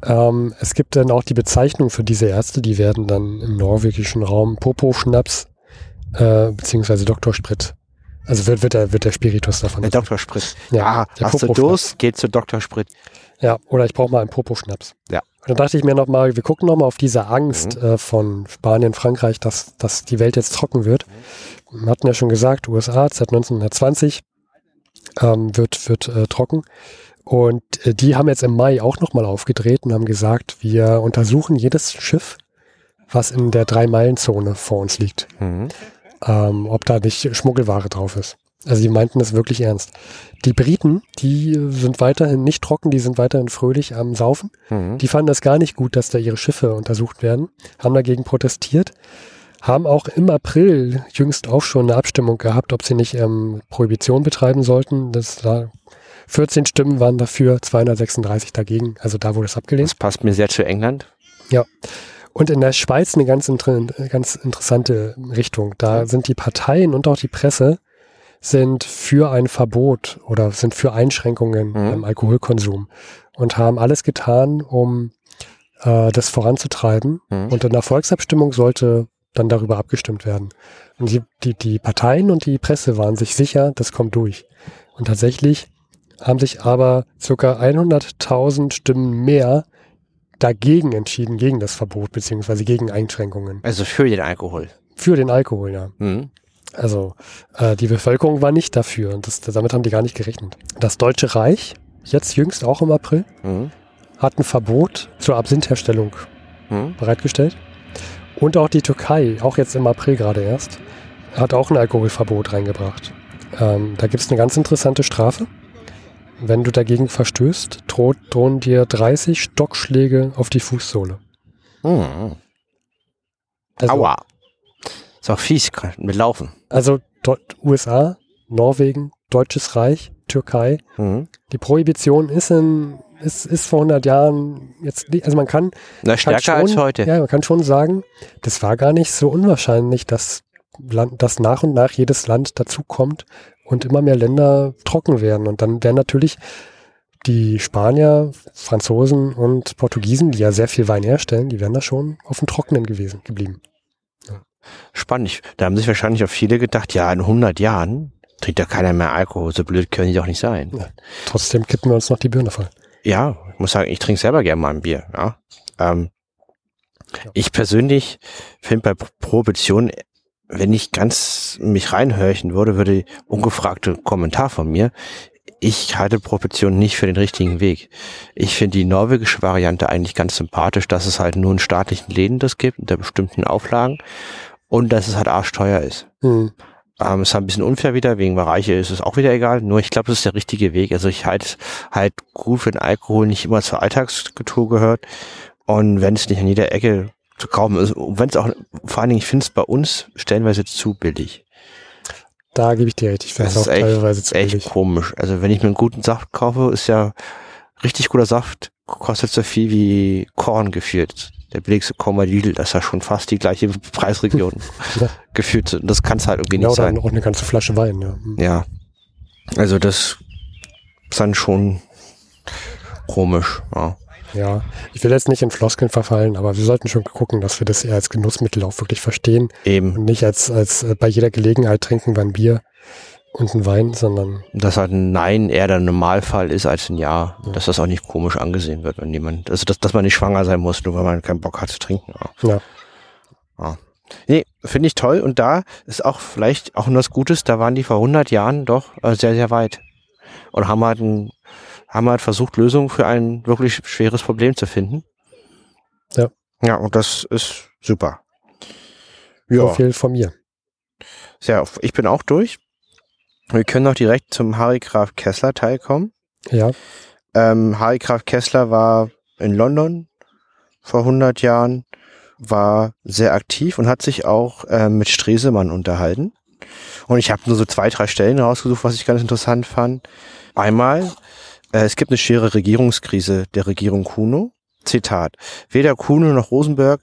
ähm, es gibt dann auch die Bezeichnung für diese Ärzte, die werden dann im norwegischen Raum Popo-Schnaps äh, beziehungsweise Doktorsprit. Also wird, wird, der, wird der Spiritus davon. Der Doktorsprit. Ja, ah, hast du Durst, geht zu Doktorsprit. Ja, oder ich brauche mal einen Popo-Schnaps. Ja. Und dann dachte ich mir nochmal, wir gucken nochmal auf diese Angst mhm. äh, von Spanien, Frankreich, dass, dass die Welt jetzt trocken wird. Wir hatten ja schon gesagt, USA seit 1920 ähm, wird, wird äh, trocken. Und äh, die haben jetzt im Mai auch nochmal aufgedreht und haben gesagt, wir untersuchen jedes Schiff, was in der Drei-Meilen-Zone vor uns liegt. Mhm. Ähm, ob da nicht Schmuggelware drauf ist. Also die meinten es wirklich ernst. Die Briten, die sind weiterhin nicht trocken, die sind weiterhin fröhlich am Saufen. Mhm. Die fanden das gar nicht gut, dass da ihre Schiffe untersucht werden, haben dagegen protestiert, haben auch im April jüngst auch schon eine Abstimmung gehabt, ob sie nicht ähm, Prohibition betreiben sollten. Das war 14 Stimmen waren dafür, 236 dagegen. Also da wurde es abgelehnt. Das passt mir sehr zu England. Ja. Und in der Schweiz eine ganz, inter ganz interessante Richtung. Da sind die Parteien und auch die Presse sind für ein Verbot oder sind für Einschränkungen mhm. im Alkoholkonsum und haben alles getan, um äh, das voranzutreiben. Mhm. Und in der Volksabstimmung sollte dann darüber abgestimmt werden. Und die, die, die Parteien und die Presse waren sich sicher, das kommt durch. Und tatsächlich haben sich aber circa 100.000 Stimmen mehr dagegen entschieden, gegen das Verbot beziehungsweise gegen Einschränkungen. Also für den Alkohol. Für den Alkohol, ja. Mhm. Also äh, die Bevölkerung war nicht dafür und das, damit haben die gar nicht gerechnet. Das Deutsche Reich, jetzt jüngst auch im April, mhm. hat ein Verbot zur Absinthherstellung mhm. bereitgestellt. Und auch die Türkei, auch jetzt im April gerade erst, hat auch ein Alkoholverbot reingebracht. Ähm, da gibt es eine ganz interessante Strafe. Wenn du dagegen verstößt, droht, drohen dir 30 Stockschläge auf die Fußsohle. Mhm. Also, Aua. Ist auch fies mit Laufen. Also USA, Norwegen, Deutsches Reich, Türkei. Mhm. Die Prohibition ist in ist, ist vor 100 Jahren jetzt, also man kann, Na, stärker schon, als heute. Ja, man kann schon sagen, das war gar nicht so unwahrscheinlich, dass, Land, dass nach und nach jedes Land dazukommt und immer mehr Länder trocken werden. Und dann werden natürlich die Spanier, Franzosen und Portugiesen, die ja sehr viel Wein herstellen, die wären da schon auf dem Trockenen gewesen, geblieben. Spannend. Da haben sich wahrscheinlich auch viele gedacht, ja, in 100 Jahren trinkt ja keiner mehr Alkohol. So blöd können die doch nicht sein. Ja, trotzdem kippen wir uns noch die Birne voll. Ja, ich muss sagen, ich trinke selber gerne mal ein Bier. Ja. Ähm, ja. Ich persönlich finde bei Prohibition, wenn ich ganz mich reinhörchen würde, würde ungefragte Kommentar von mir. Ich halte Prohibition nicht für den richtigen Weg. Ich finde die norwegische Variante eigentlich ganz sympathisch, dass es halt nur in staatlichen Läden das gibt, unter bestimmten Auflagen und dass es halt arschteuer ist. Mhm. Ähm, ist halt ein bisschen unfair wieder, wegen Bereiche ist es auch wieder egal. Nur ich glaube, das ist der richtige Weg. Also ich halte halt gut, wenn Alkohol nicht immer zur Alltagskultur gehört und wenn es nicht an jeder Ecke zu kaufen ist. Und wenn es auch, vor allen Dingen, ich finde es bei uns stellenweise zu billig. Da gebe ich dir recht. Ich finde es auch echt, teilweise zu echt billig. komisch. Also wenn ich mir einen guten Saft kaufe, ist ja richtig guter Saft, kostet so viel wie Korn geführt der billigste Komma Lidl, das ist ja schon fast die gleiche Preisregion ja. geführt. Das kann es halt irgendwie genau, nicht sein. Oder auch eine ganze Flasche Wein, ja. Mhm. Ja. Also das ist dann schon komisch, ja. Ja, ich will jetzt nicht in Floskeln verfallen, aber wir sollten schon gucken, dass wir das eher als Genussmittel auch wirklich verstehen. Eben. Und nicht als, als äh, bei jeder Gelegenheit trinken wir ein Bier und ein Wein, sondern. Dass halt ein Nein eher der Normalfall ist als ein Ja. ja. Dass das auch nicht komisch angesehen wird, wenn jemand, also dass, dass man nicht schwanger sein muss, nur weil man keinen Bock hat zu trinken. Ja. ja. ja. Nee, finde ich toll. Und da ist auch vielleicht auch nur was Gutes, da waren die vor 100 Jahren doch äh, sehr, sehr weit. Und haben halt, ein, haben halt versucht, Lösungen für ein wirklich schweres Problem zu finden. Ja. Ja, und das ist super. Ja. So viel von mir. Ja, ich bin auch durch. Wir können noch direkt zum Harry Graf Kessler Teil kommen. Ja. Ähm, Harry Graf Kessler war in London vor 100 Jahren, war sehr aktiv und hat sich auch äh, mit Stresemann unterhalten. Und ich habe nur so zwei, drei Stellen rausgesucht, was ich ganz interessant fand. Einmal, äh, es gibt eine schwere Regierungskrise der Regierung Kuno. Zitat. Weder Kuno noch Rosenberg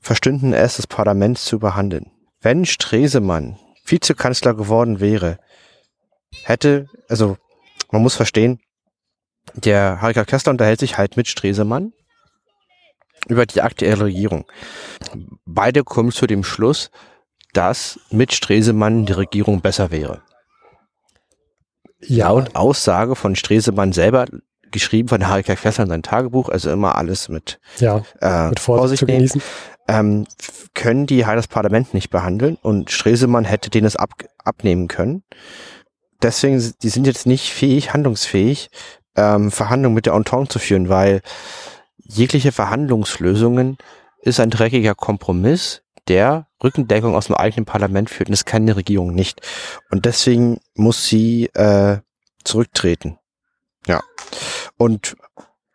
verstünden es, das Parlament zu behandeln. Wenn Stresemann Vizekanzler geworden wäre, hätte, also man muss verstehen, der Harika Kessler unterhält sich halt mit Stresemann über die aktuelle Regierung. Beide kommen zu dem Schluss, dass mit Stresemann die Regierung besser wäre. Ja. Laut Aussage von Stresemann selber, geschrieben von Harika Kessler in sein Tagebuch, also immer alles mit, ja, äh, mit Vorsicht, zu genießen. Ähm, können die halt das Parlament nicht behandeln und Stresemann hätte denen es ab, abnehmen können deswegen, die sind jetzt nicht fähig, handlungsfähig, ähm, Verhandlungen mit der Entente zu führen, weil jegliche Verhandlungslösungen ist ein dreckiger Kompromiss, der Rückendeckung aus dem eigenen Parlament führt. Und das kann die Regierung nicht. Und deswegen muss sie äh, zurücktreten. Ja. Und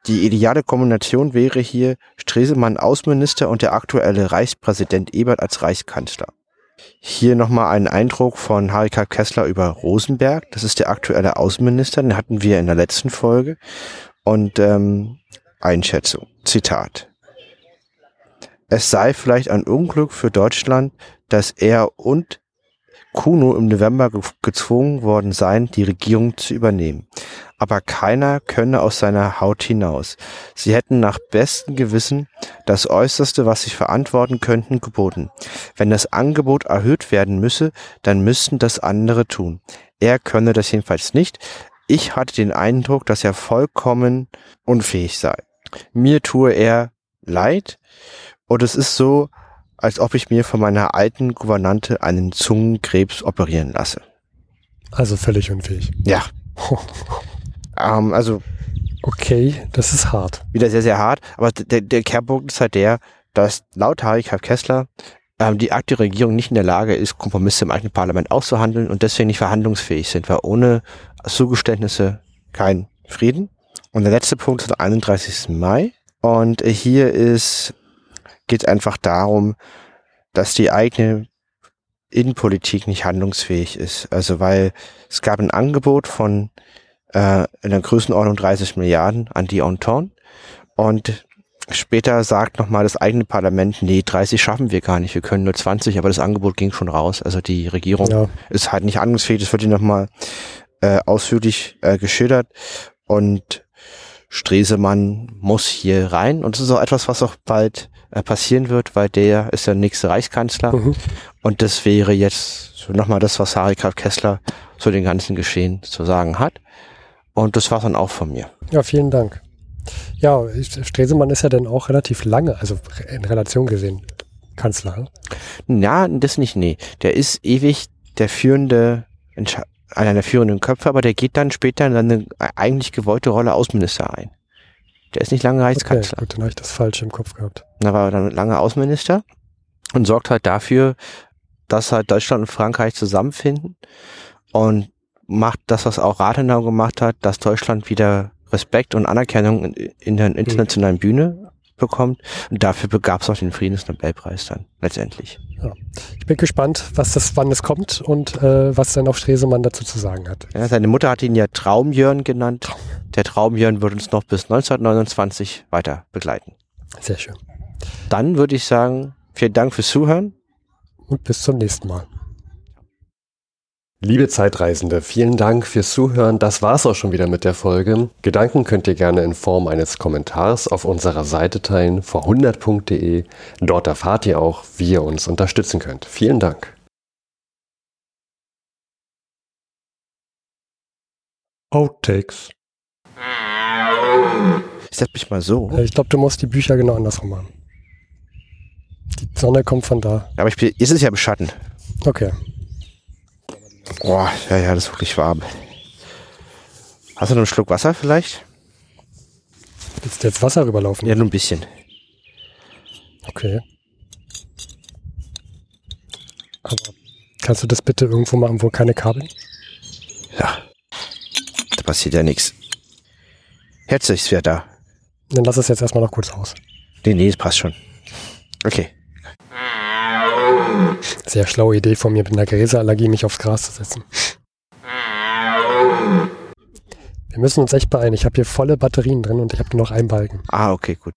die ideale Kombination wäre hier Stresemann Außenminister und der aktuelle Reichspräsident Ebert als Reichskanzler. Hier nochmal ein Eindruck von Harika Kessler über Rosenberg. Das ist der aktuelle Außenminister, den hatten wir in der letzten Folge. Und ähm, Einschätzung, Zitat. Es sei vielleicht ein Unglück für Deutschland, dass er und Kuno im November gezwungen worden seien, die Regierung zu übernehmen. Aber keiner könne aus seiner Haut hinaus. Sie hätten nach bestem Gewissen das Äußerste, was sie verantworten könnten, geboten. Wenn das Angebot erhöht werden müsse, dann müssten das andere tun. Er könne das jedenfalls nicht. Ich hatte den Eindruck, dass er vollkommen unfähig sei. Mir tue er leid und es ist so, als ob ich mir von meiner alten Gouvernante einen Zungenkrebs operieren lasse. Also völlig unfähig. Ja. ähm, also. Okay, das ist hart. Wieder sehr, sehr hart. Aber der, der Kehrpunkt ist halt der, dass laut Harry Kessler ähm, die aktuelle Regierung nicht in der Lage ist, Kompromisse im eigenen Parlament auszuhandeln und deswegen nicht verhandlungsfähig sind, weil ohne Zugeständnisse kein Frieden. Und der letzte Punkt ist der 31. Mai. Und hier ist geht einfach darum, dass die eigene Innenpolitik nicht handlungsfähig ist. Also weil es gab ein Angebot von äh, in der Größenordnung 30 Milliarden an die Entente und später sagt nochmal das eigene Parlament, nee, 30 schaffen wir gar nicht, wir können nur 20, aber das Angebot ging schon raus. Also die Regierung ja. ist halt nicht handlungsfähig, das wird hier nochmal äh, ausführlich äh, geschildert und Stresemann muss hier rein und das ist auch etwas, was auch bald äh, passieren wird, weil der ist der nächste Reichskanzler. Mhm. Und das wäre jetzt so nochmal das, was Harry Graf Kessler zu den ganzen Geschehen zu sagen hat. Und das war dann auch von mir. Ja, vielen Dank. Ja, Stresemann ist ja dann auch relativ lange, also in Relation gesehen, Kanzler. Ne? Ja, das nicht, nee. Der ist ewig der führende, einer der führenden Köpfe, aber der geht dann später in seine eigentlich gewollte Rolle Außenminister ein. Der ist nicht lange Reichskanzler. Okay, gut, dann habe ich das falsch im Kopf gehabt. Da war dann lange Außenminister und sorgt halt dafür, dass halt Deutschland und Frankreich zusammenfinden und macht das, was auch Rathenau gemacht hat, dass Deutschland wieder Respekt und Anerkennung in, in der internationalen mhm. Bühne bekommt. Und dafür begab es auch den Friedensnobelpreis dann letztendlich. Ja. Ich bin gespannt, was das, wann es kommt und äh, was dann auch Stresemann dazu zu sagen hat. Ja, seine Mutter hat ihn ja Traumjörn genannt. Der Traumjörn wird uns noch bis 1929 weiter begleiten. Sehr schön. Dann würde ich sagen, vielen Dank fürs Zuhören. Und bis zum nächsten Mal. Liebe Zeitreisende, vielen Dank fürs Zuhören. Das war's auch schon wieder mit der Folge. Gedanken könnt ihr gerne in Form eines Kommentars auf unserer Seite teilen, vor100.de. Dort erfahrt ihr auch, wie ihr uns unterstützen könnt. Vielen Dank. Outtakes. Setz mich mal so. Ich glaube, du musst die Bücher genau andersrum machen. Die Sonne kommt von da. Aber ich bin, ist es ja im Schatten. Okay. Boah, ja, ja, das ist wirklich warm. Hast du noch einen Schluck Wasser vielleicht? Willst du jetzt Wasser rüberlaufen? Ja, nur ein bisschen. Okay. Aber kannst du das bitte irgendwo machen, wo keine Kabel? Ja. Da passiert ja nichts. Herzlich wieder da. Dann lass es jetzt erstmal noch kurz aus. Nee, nee, es passt schon. Okay. Sehr schlaue Idee von mir mit einer Gräserallergie, mich aufs Gras zu setzen. Wir müssen uns echt beeilen. Ich habe hier volle Batterien drin und ich habe nur noch einen Balken. Ah, okay, gut.